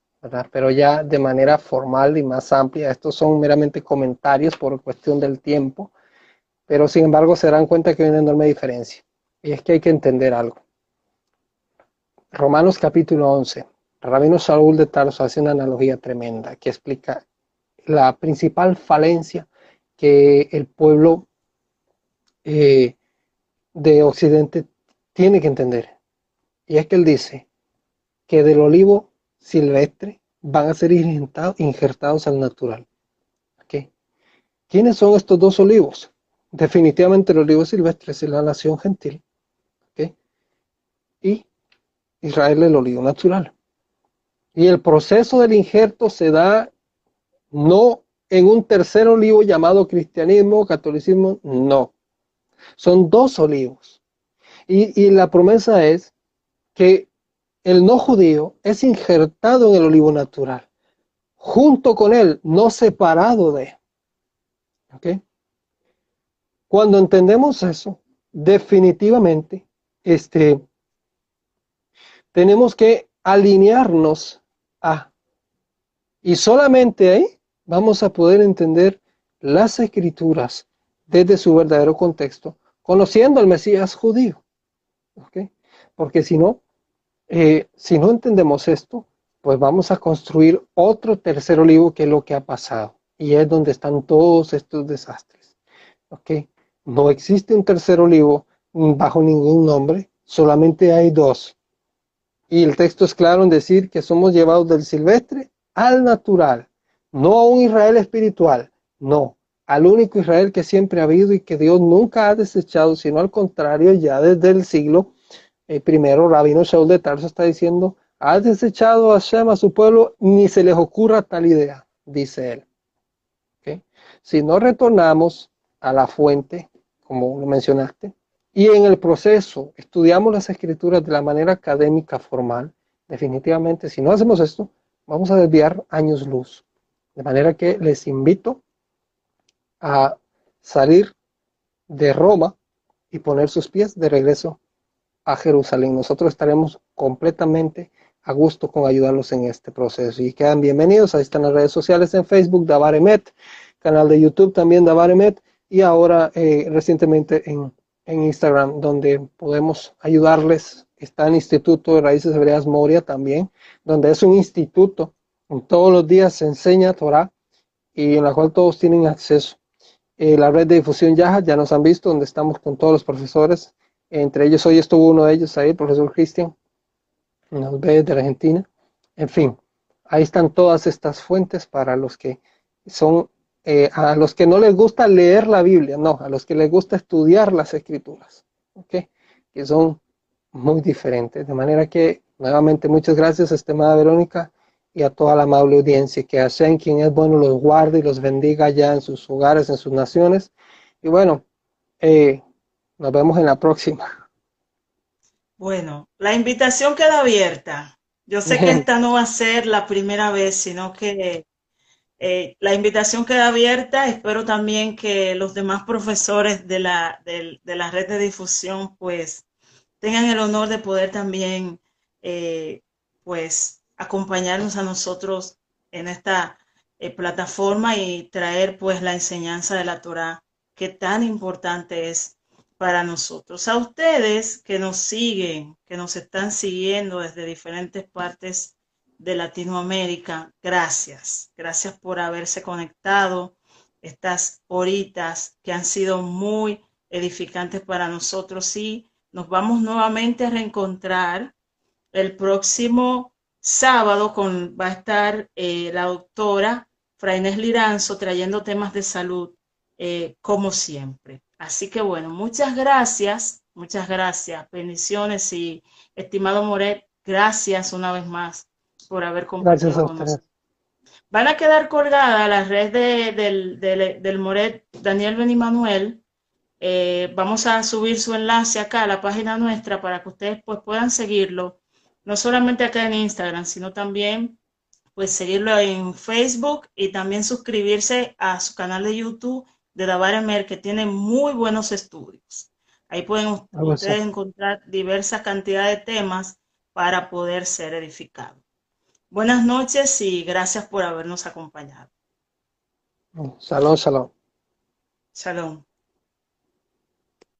Pero ya de manera formal y más amplia. Estos son meramente comentarios por cuestión del tiempo pero sin embargo se darán cuenta que hay una enorme diferencia. Y es que hay que entender algo. Romanos capítulo 11. Rabino Saúl de Tarso hace una analogía tremenda que explica la principal falencia que el pueblo eh, de Occidente tiene que entender. Y es que él dice que del olivo silvestre van a ser injertados, al natural. ¿Quiénes son estos dos olivos? definitivamente el olivo silvestre es la nación gentil. Y Israel el olivo natural. Y el proceso del injerto se da no en un tercer olivo llamado cristianismo, catolicismo, no. Son dos olivos. Y, y la promesa es que el no judío es injertado en el olivo natural, junto con él, no separado de. ¿Okay? Cuando entendemos eso, definitivamente, este, tenemos que alinearnos a, y solamente ahí vamos a poder entender las escrituras desde su verdadero contexto, conociendo al Mesías judío. Porque si no, eh, si no entendemos esto, pues vamos a construir otro tercer olivo que es lo que ha pasado. Y es donde están todos estos desastres. ¿ok? No existe un tercer olivo bajo ningún nombre, solamente hay dos. Y el texto es claro en decir que somos llevados del silvestre al natural, no a un Israel espiritual, no, al único Israel que siempre ha habido y que Dios nunca ha desechado, sino al contrario, ya desde el siglo eh, primero, Rabino Shaul de Tarso está diciendo, ha desechado a Shem, a su pueblo, ni se les ocurra tal idea, dice él. Si no retornamos a la fuente, como lo mencionaste, y en el proceso estudiamos las escrituras de la manera académica formal, definitivamente, si no hacemos esto, vamos a desviar años luz. De manera que les invito a salir de Roma y poner sus pies de regreso a Jerusalén. Nosotros estaremos completamente a gusto con ayudarlos en este proceso. Y quedan bienvenidos. Ahí están las redes sociales en Facebook, Davaremet, canal de YouTube también, Davaremet, y ahora eh, recientemente en, Instagram, donde podemos ayudarles. Está el Instituto de Raíces Hebreas Moria también, donde es un instituto. Todos los días se enseña Torah y en la cual todos tienen acceso. Eh, la red de difusión Yaja, ya nos han visto, donde estamos con todos los profesores. Entre ellos, hoy estuvo uno de ellos ahí, el profesor Cristian, nos ve de Argentina. En fin, ahí están todas estas fuentes para los que son eh, a los que no les gusta leer la Biblia, no, a los que les gusta estudiar las escrituras, ¿ok? Que son muy diferentes. De manera que, nuevamente, muchas gracias, estimada Verónica, y a toda la amable audiencia, que hacen quien es bueno los guarde y los bendiga allá en sus hogares, en sus naciones. Y bueno, eh, nos vemos en la próxima. Bueno, la invitación queda abierta. Yo sé que esta no va a ser la primera vez, sino que eh, la invitación queda abierta. Espero también que los demás profesores de la, de, la red de difusión pues tengan el honor de poder también eh, pues acompañarnos a nosotros en esta eh, plataforma y traer pues la enseñanza de la Torah que tan importante es para nosotros. A ustedes que nos siguen, que nos están siguiendo desde diferentes partes de Latinoamérica, gracias. Gracias por haberse conectado estas horitas que han sido muy edificantes para nosotros y nos vamos nuevamente a reencontrar el próximo sábado con va a estar eh, la doctora Frainés Liranzo trayendo temas de salud eh, como siempre. Así que bueno, muchas gracias, muchas gracias, bendiciones y estimado Moret, gracias una vez más por haber compartido con nosotros. Van a quedar colgadas las redes del, del, Moret Daniel Benimanuel. Eh, vamos a subir su enlace acá a la página nuestra para que ustedes pues, puedan seguirlo, no solamente acá en Instagram, sino también pues seguirlo en Facebook y también suscribirse a su canal de YouTube de Davar que tiene muy buenos estudios. Ahí pueden ustedes encontrar diversas cantidades de temas para poder ser edificados. Buenas noches y gracias por habernos acompañado. Salón, salón. Salón.